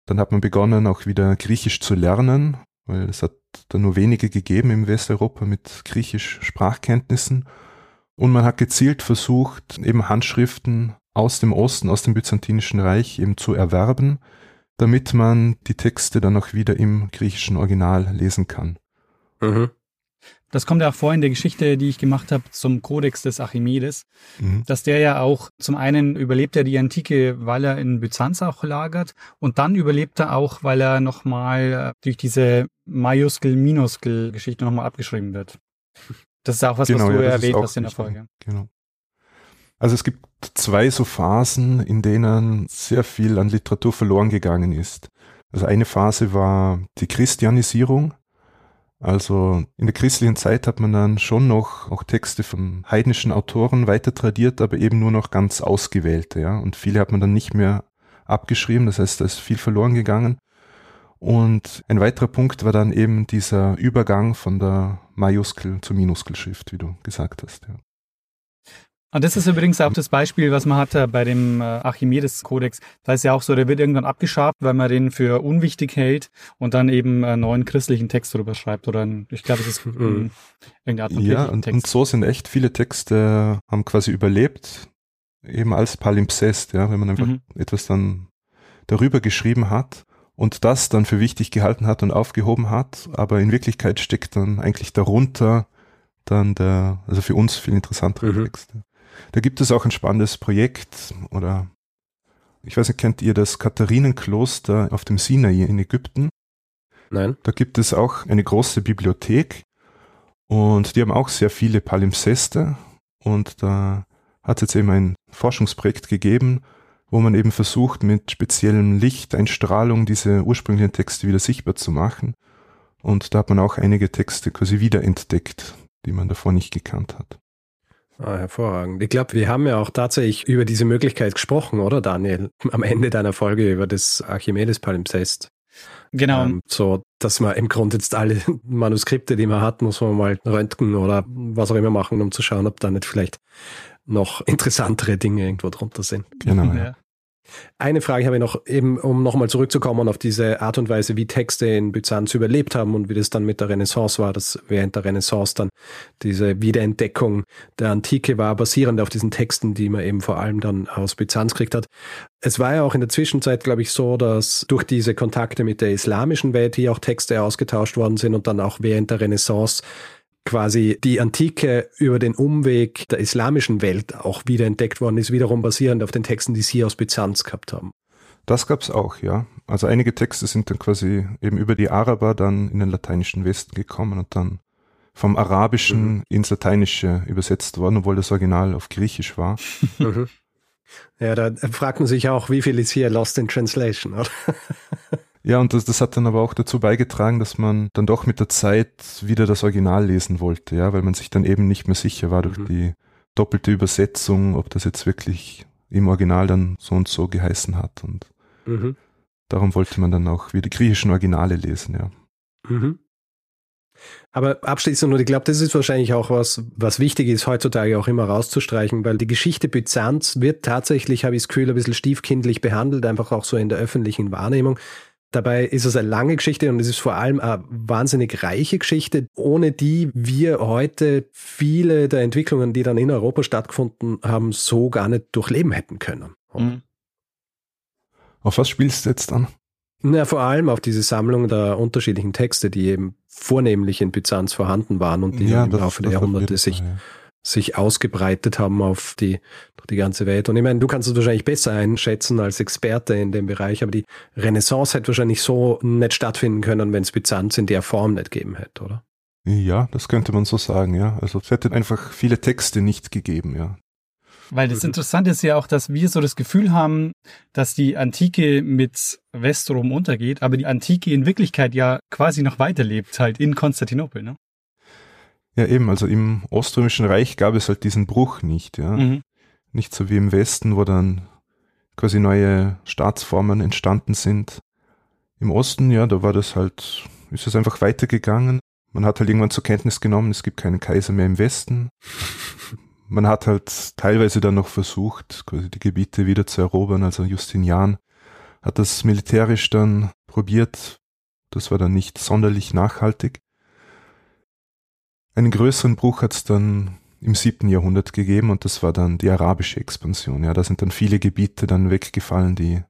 Dann hat man begonnen, auch wieder Griechisch zu lernen, weil es hat da nur wenige gegeben im Westeuropa mit griechisch Sprachkenntnissen. Und man hat gezielt versucht, eben Handschriften aus dem Osten, aus dem Byzantinischen Reich eben zu erwerben, damit man die Texte dann auch wieder im griechischen Original lesen kann. Mhm. Das kommt ja auch vor in der Geschichte, die ich gemacht habe zum Kodex des Archimedes, mhm. dass der ja auch zum einen überlebt er die Antike, weil er in Byzanz auch lagert und dann überlebt er auch, weil er nochmal durch diese Majuskel-Minuskel-Geschichte nochmal abgeschrieben wird. Das ist auch was, genau, was du ja, erwähnt hast in der Folge. Genau. Also es gibt zwei so Phasen, in denen sehr viel an Literatur verloren gegangen ist. Also eine Phase war die Christianisierung, also in der christlichen Zeit hat man dann schon noch auch Texte von heidnischen Autoren weiter tradiert, aber eben nur noch ganz ausgewählte, ja. Und viele hat man dann nicht mehr abgeschrieben, das heißt, da ist viel verloren gegangen. Und ein weiterer Punkt war dann eben dieser Übergang von der Majuskel zur Minuskelschrift, wie du gesagt hast, ja. Und das ist übrigens auch das Beispiel, was man hat bei dem äh, Archimedes-Kodex. Da ist ja auch so, der wird irgendwann abgeschabt, weil man den für unwichtig hält und dann eben einen neuen christlichen Text drüber schreibt. Oder ein, ich glaube, es ist ein, irgendeine Art von Ja, und, Text. und so sind echt viele Texte, haben quasi überlebt, eben als Palimpsest, ja, wenn man einfach mhm. etwas dann darüber geschrieben hat und das dann für wichtig gehalten hat und aufgehoben hat, aber in Wirklichkeit steckt dann eigentlich darunter dann der, also für uns viel interessantere mhm. Texte. Da gibt es auch ein spannendes Projekt oder ich weiß nicht, kennt ihr das Katharinenkloster auf dem Sinai in Ägypten? Nein. Da gibt es auch eine große Bibliothek und die haben auch sehr viele Palimpseste und da hat es jetzt eben ein Forschungsprojekt gegeben, wo man eben versucht, mit speziellem Lichteinstrahlung diese ursprünglichen Texte wieder sichtbar zu machen. Und da hat man auch einige Texte quasi wiederentdeckt, die man davor nicht gekannt hat. Ah, hervorragend. Ich glaube, wir haben ja auch tatsächlich über diese Möglichkeit gesprochen, oder Daniel? Am Ende deiner Folge über das Archimedes-Palimpsest. Genau. Ähm, so, dass man im Grunde jetzt alle [LAUGHS] Manuskripte, die man hat, muss man mal röntgen oder was auch immer machen, um zu schauen, ob da nicht vielleicht noch interessantere Dinge irgendwo drunter sind. Genau. Ja. Eine Frage habe ich noch, eben um nochmal zurückzukommen auf diese Art und Weise, wie Texte in Byzanz überlebt haben und wie das dann mit der Renaissance war, dass während der Renaissance dann diese Wiederentdeckung der Antike war, basierend auf diesen Texten, die man eben vor allem dann aus Byzanz gekriegt hat. Es war ja auch in der Zwischenzeit, glaube ich, so, dass durch diese Kontakte mit der islamischen Welt hier auch Texte ausgetauscht worden sind und dann auch während der Renaissance quasi die Antike über den Umweg der islamischen Welt auch wieder entdeckt worden ist, wiederum basierend auf den Texten, die sie aus Byzanz gehabt haben. Das gab es auch, ja. Also einige Texte sind dann quasi eben über die Araber dann in den lateinischen Westen gekommen und dann vom Arabischen mhm. ins Lateinische übersetzt worden, obwohl das Original auf Griechisch war. [LAUGHS] Mhm. Ja, da fragt man sich auch, wie viel ist hier Lost in Translation, oder? [LAUGHS] Ja, und das, das hat dann aber auch dazu beigetragen, dass man dann doch mit der Zeit wieder das Original lesen wollte, ja, weil man sich dann eben nicht mehr sicher war durch mhm. die doppelte Übersetzung, ob das jetzt wirklich im Original dann so und so geheißen hat. Und mhm. darum wollte man dann auch wieder die griechischen Originale lesen, ja. Mhm. Aber abschließend, und ich glaube, das ist wahrscheinlich auch was, was wichtig ist, heutzutage auch immer rauszustreichen, weil die Geschichte Byzanz wird tatsächlich, habe ich das Gefühl, ein bisschen stiefkindlich behandelt, einfach auch so in der öffentlichen Wahrnehmung. Dabei ist es eine lange Geschichte und es ist vor allem eine wahnsinnig reiche Geschichte, ohne die wir heute viele der Entwicklungen, die dann in Europa stattgefunden haben, so gar nicht durchleben hätten können. Mhm. Auf was spielst du jetzt an? Na, vor allem auf diese Sammlung der unterschiedlichen Texte, die eben vornehmlich in Byzanz vorhanden waren und die ja, im Laufe der Jahrhunderte sich ja sich ausgebreitet haben auf die, die ganze Welt. Und ich meine, du kannst es wahrscheinlich besser einschätzen als Experte in dem Bereich, aber die Renaissance hätte wahrscheinlich so nicht stattfinden können, wenn es Byzanz in der Form nicht gegeben hätte, oder? Ja, das könnte man so sagen, ja. Also es hätte einfach viele Texte nicht gegeben, ja. Weil das Interessante ist ja auch, dass wir so das Gefühl haben, dass die Antike mit Westrom untergeht, aber die Antike in Wirklichkeit ja quasi noch weiterlebt, halt in Konstantinopel, ne? Ja, eben, also im Oströmischen Reich gab es halt diesen Bruch nicht, ja. Mhm. Nicht so wie im Westen, wo dann quasi neue Staatsformen entstanden sind. Im Osten, ja, da war das halt ist es einfach weitergegangen. Man hat halt irgendwann zur Kenntnis genommen, es gibt keinen Kaiser mehr im Westen. [LAUGHS] Man hat halt teilweise dann noch versucht, quasi die Gebiete wieder zu erobern. Also Justinian hat das militärisch dann probiert. Das war dann nicht sonderlich nachhaltig. Einen größeren Bruch hat es dann im siebten Jahrhundert gegeben und das war dann die arabische Expansion. Ja, da sind dann viele Gebiete dann weggefallen, die,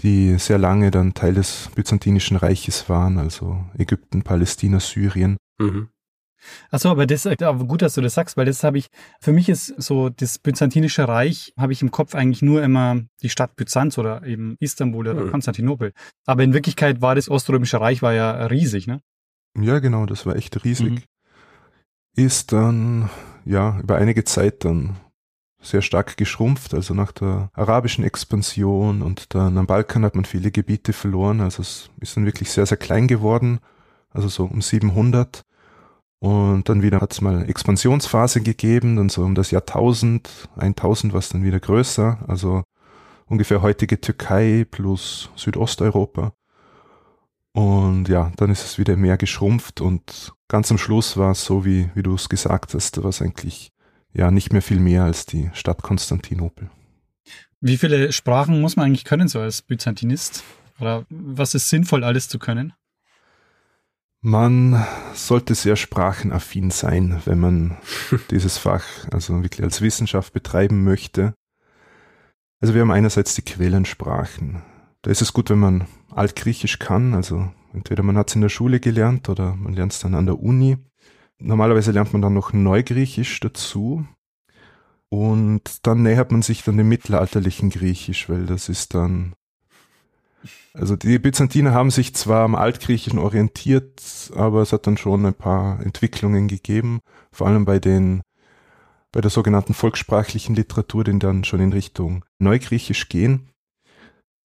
die sehr lange dann Teil des Byzantinischen Reiches waren, also Ägypten, Palästina, Syrien. Mhm. Achso, aber das aber gut, dass du das sagst, weil das habe ich, für mich ist so das Byzantinische Reich, habe ich im Kopf eigentlich nur immer die Stadt Byzanz oder eben Istanbul oder mhm. Konstantinopel. Aber in Wirklichkeit war das Oströmische Reich war ja riesig, ne? Ja, genau, das war echt riesig. Mhm ist dann ja über einige Zeit dann sehr stark geschrumpft. Also nach der arabischen Expansion und dann am Balkan hat man viele Gebiete verloren. Also es ist dann wirklich sehr, sehr klein geworden. Also so um 700. Und dann wieder hat es mal Expansionsphase gegeben, dann so um das Jahrtausend, 1000 war es dann wieder größer, also ungefähr heutige Türkei plus Südosteuropa. Und ja, dann ist es wieder mehr geschrumpft und ganz am Schluss war es so, wie, wie du es gesagt hast, war es eigentlich ja nicht mehr viel mehr als die Stadt Konstantinopel. Wie viele Sprachen muss man eigentlich können, so als Byzantinist? Oder was ist sinnvoll, alles zu können? Man sollte sehr sprachenaffin sein, wenn man [LAUGHS] dieses Fach also wirklich als Wissenschaft betreiben möchte. Also wir haben einerseits die Quellensprachen. Da ist es gut, wenn man Altgriechisch kann, also entweder man hat es in der Schule gelernt oder man lernt es dann an der Uni. Normalerweise lernt man dann noch Neugriechisch dazu und dann nähert man sich dann dem mittelalterlichen Griechisch, weil das ist dann also die Byzantiner haben sich zwar am Altgriechischen orientiert, aber es hat dann schon ein paar Entwicklungen gegeben, vor allem bei den bei der sogenannten volkssprachlichen Literatur, die dann schon in Richtung Neugriechisch gehen.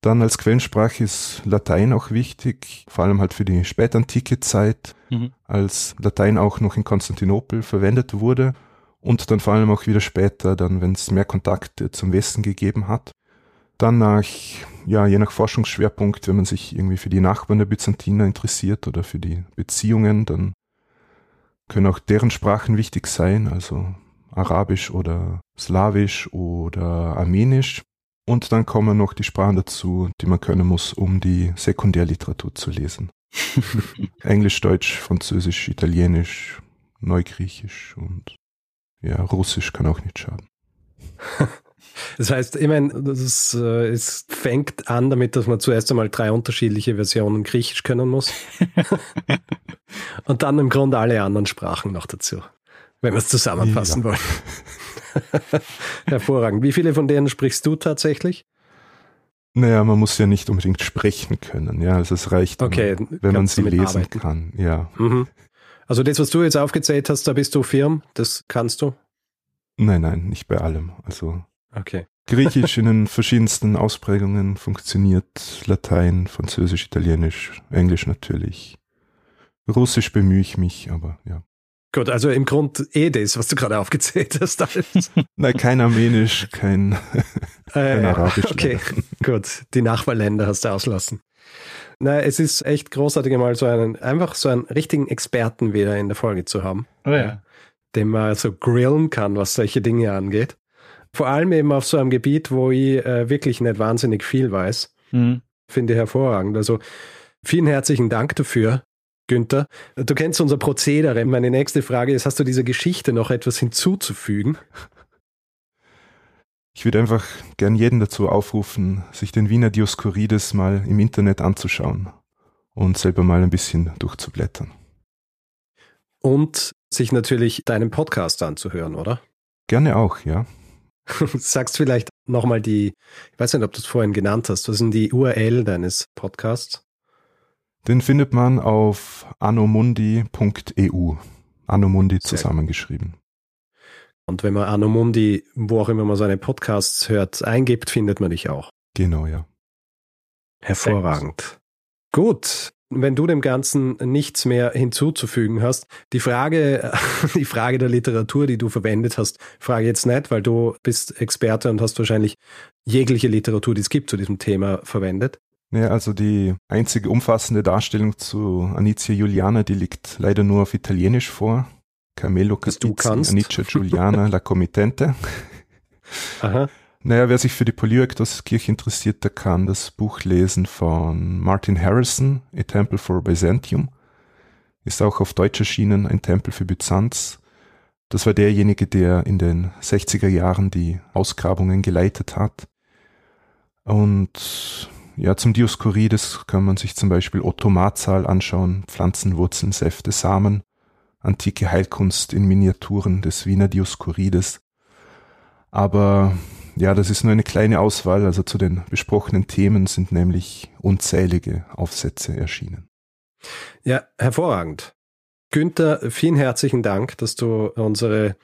Dann als Quellensprache ist Latein auch wichtig, vor allem halt für die spätantike Zeit, mhm. als Latein auch noch in Konstantinopel verwendet wurde und dann vor allem auch wieder später, dann wenn es mehr Kontakte zum Westen gegeben hat. Dann nach, ja, je nach Forschungsschwerpunkt, wenn man sich irgendwie für die Nachbarn der Byzantiner interessiert oder für die Beziehungen, dann können auch deren Sprachen wichtig sein, also Arabisch oder Slawisch oder Armenisch. Und dann kommen noch die Sprachen dazu, die man können muss, um die Sekundärliteratur zu lesen. [LAUGHS] Englisch, Deutsch, Französisch, Italienisch, Neugriechisch und ja, Russisch kann auch nicht schaden. [LAUGHS] Das heißt, ich meine, das, äh, es fängt an damit, dass man zuerst einmal drei unterschiedliche Versionen Griechisch können muss. [LAUGHS] und dann im Grunde alle anderen Sprachen noch dazu, wenn wir es zusammenfassen ja. wollen. [LAUGHS] Hervorragend. Wie viele von denen sprichst du tatsächlich? Naja, man muss ja nicht unbedingt sprechen können. Ja, also es reicht, okay, wenn man sie lesen arbeiten. kann. Ja. Mhm. Also das, was du jetzt aufgezählt hast, da bist du firm, das kannst du? Nein, nein, nicht bei allem. Also okay. Griechisch [LAUGHS] in den verschiedensten Ausprägungen funktioniert, Latein, Französisch, Italienisch, Englisch natürlich. Russisch bemühe ich mich, aber ja. Gut, also im Grund eh das, was du gerade aufgezählt hast. [LAUGHS] Nein, kein Armenisch, kein, [LAUGHS] kein äh, Arabisch. Okay, gut. Die Nachbarländer hast du auslassen. Na, es ist echt großartig, mal so einen, einfach so einen richtigen Experten wieder in der Folge zu haben. Oh ja. Den man so grillen kann, was solche Dinge angeht. Vor allem eben auf so einem Gebiet, wo ich äh, wirklich nicht wahnsinnig viel weiß. Mhm. Finde ich hervorragend. Also vielen herzlichen Dank dafür. Günther. Du kennst unser Prozedere. Meine nächste Frage ist, hast du dieser Geschichte noch etwas hinzuzufügen? Ich würde einfach gern jeden dazu aufrufen, sich den Wiener Dioskurides mal im Internet anzuschauen und selber mal ein bisschen durchzublättern. Und sich natürlich deinen Podcast anzuhören, oder? Gerne auch, ja. [LAUGHS] Sagst vielleicht nochmal die, ich weiß nicht, ob du es vorhin genannt hast, was ist denn die URL deines Podcasts? Den findet man auf anomundi.eu. Anomundi zusammengeschrieben. Und wenn man Anomundi, wo auch immer man seine Podcasts hört, eingibt, findet man dich auch. Genau, ja. Hervorragend. Gut. Wenn du dem Ganzen nichts mehr hinzuzufügen hast, die Frage, [LAUGHS] die Frage der Literatur, die du verwendet hast, frage jetzt nicht, weil du bist Experte und hast wahrscheinlich jegliche Literatur, die es gibt zu diesem Thema verwendet. Naja, also die einzige umfassende Darstellung zu Anicia Juliana, die liegt leider nur auf Italienisch vor. Carmelo Castizzi, Anicia Giuliana, La Committente. [LAUGHS] Aha. Naja, wer sich für die Polyrektos-Kirche interessiert, der kann das Buch lesen von Martin Harrison, A Temple for Byzantium. Ist auch auf Deutsch erschienen, ein Tempel für Byzanz. Das war derjenige, der in den 60er Jahren die Ausgrabungen geleitet hat. Und ja, zum Dioskurides kann man sich zum Beispiel Otto Marzal anschauen, Pflanzenwurzeln, Säfte, Samen, antike Heilkunst in Miniaturen des Wiener Dioskurides. Aber ja, das ist nur eine kleine Auswahl, also zu den besprochenen Themen sind nämlich unzählige Aufsätze erschienen. Ja, hervorragend. Günther, vielen herzlichen Dank, dass du unsere,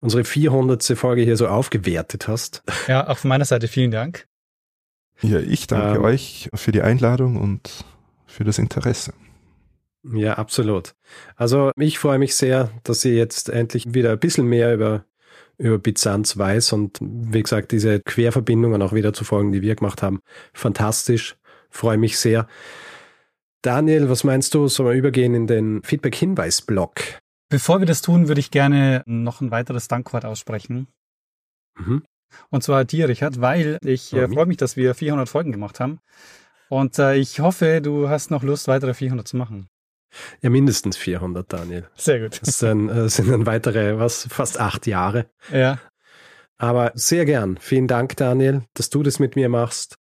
unsere 400. Folge hier so aufgewertet hast. Ja, auch von meiner Seite vielen Dank. Ja, ich danke ähm, euch für die Einladung und für das Interesse. Ja, absolut. Also ich freue mich sehr, dass ihr jetzt endlich wieder ein bisschen mehr über, über Byzanz weiß und wie gesagt, diese Querverbindungen auch wieder zu folgen, die wir gemacht haben. Fantastisch. Freue mich sehr. Daniel, was meinst du? Sollen wir übergehen in den Feedback-Hinweis-Block? Bevor wir das tun, würde ich gerne noch ein weiteres Dankwort aussprechen. Mhm. Und zwar dir, Richard, weil ich äh, freue mich, dass wir 400 Folgen gemacht haben. Und äh, ich hoffe, du hast noch Lust, weitere 400 zu machen. Ja, mindestens 400, Daniel. Sehr gut. Das sind, äh, sind dann weitere, was, fast acht Jahre. Ja. Aber sehr gern. Vielen Dank, Daniel, dass du das mit mir machst.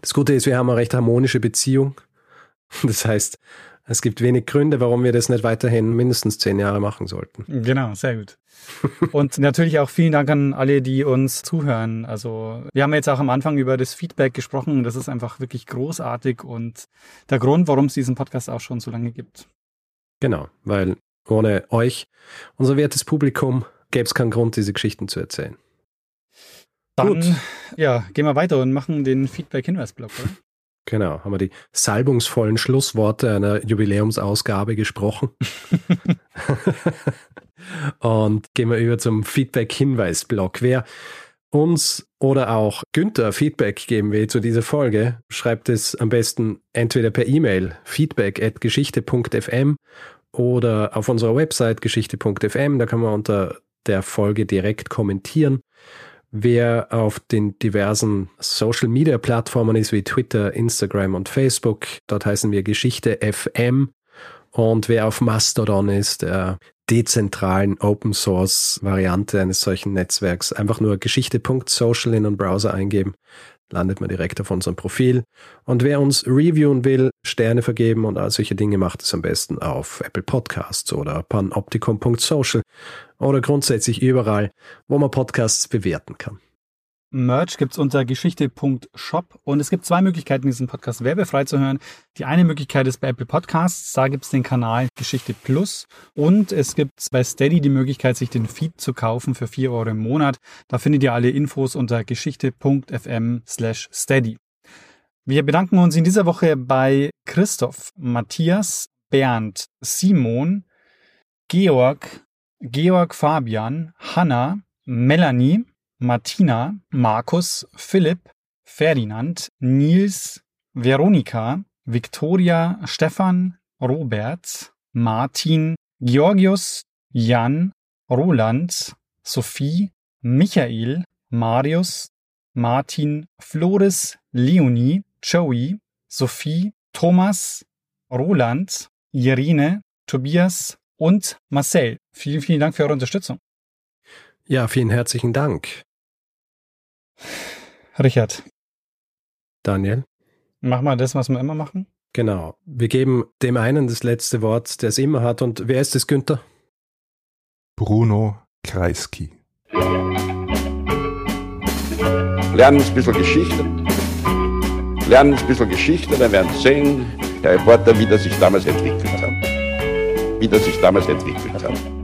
Das Gute ist, wir haben eine recht harmonische Beziehung. Das heißt, es gibt wenig Gründe, warum wir das nicht weiterhin mindestens zehn Jahre machen sollten. Genau, sehr gut. Und natürlich auch vielen Dank an alle, die uns zuhören. Also wir haben jetzt auch am Anfang über das Feedback gesprochen. Das ist einfach wirklich großartig und der Grund, warum es diesen Podcast auch schon so lange gibt. Genau, weil ohne euch, unser wertes Publikum, gäbe es keinen Grund, diese Geschichten zu erzählen. Dann, Gut. ja, gehen wir weiter und machen den Feedback-Hinweisblock, oder? Genau, haben wir die salbungsvollen Schlussworte einer Jubiläumsausgabe gesprochen. [LAUGHS] Und gehen wir über zum Feedback-Hinweis-Blog. Wer uns oder auch Günther Feedback geben will zu dieser Folge, schreibt es am besten entweder per E-Mail feedback.geschichte.fm oder auf unserer Website geschichte.fm. Da kann man unter der Folge direkt kommentieren. Wer auf den diversen Social Media Plattformen ist, wie Twitter, Instagram und Facebook, dort heißen wir Geschichte FM. Und wer auf Mastodon ist, der dezentralen Open Source Variante eines solchen Netzwerks, einfach nur geschichte.social in den Browser eingeben, landet man direkt auf unserem Profil. Und wer uns reviewen will, Sterne vergeben und all solche Dinge macht es am besten auf Apple Podcasts oder panopticon.social oder grundsätzlich überall, wo man Podcasts bewerten kann. Merch gibt's unter geschichte.shop und es gibt zwei Möglichkeiten, diesen Podcast werbefrei zu hören. Die eine Möglichkeit ist bei Apple Podcasts, da gibt's den Kanal Geschichte Plus und es gibt bei Steady die Möglichkeit, sich den Feed zu kaufen für vier Euro im Monat. Da findet ihr alle Infos unter geschichte.fm slash steady. Wir bedanken uns in dieser Woche bei Christoph, Matthias, Bernd, Simon, Georg, Georg Fabian, Hanna, Melanie, Martina, Markus, Philipp, Ferdinand, Nils, Veronika, Viktoria, Stefan, Robert, Martin, Georgius, Jan, Roland, Sophie, Michael, Marius, Martin, Floris, Leonie, Joey, Sophie, Thomas, Roland, Irene, Tobias und Marcel. Vielen, vielen Dank für eure Unterstützung. Ja, vielen herzlichen Dank. Richard. Daniel. Mach mal das, was wir immer machen. Genau. Wir geben dem einen das letzte Wort, der es immer hat. Und wer ist es, Günther? Bruno Kreisky. Lernen ein bisschen Geschichte. Lernen ein bisschen Geschichte, dann werden Sie sehen, der Reporter, wie das sich damals entwickelt hat. Wie das sich damals entwickelt hat.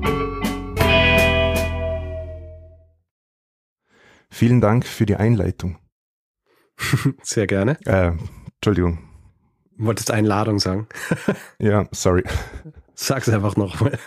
Vielen Dank für die Einleitung. [LAUGHS] Sehr gerne. Äh, Entschuldigung. Wolltest Einladung sagen? ja, sorry. Sag's einfach nochmal.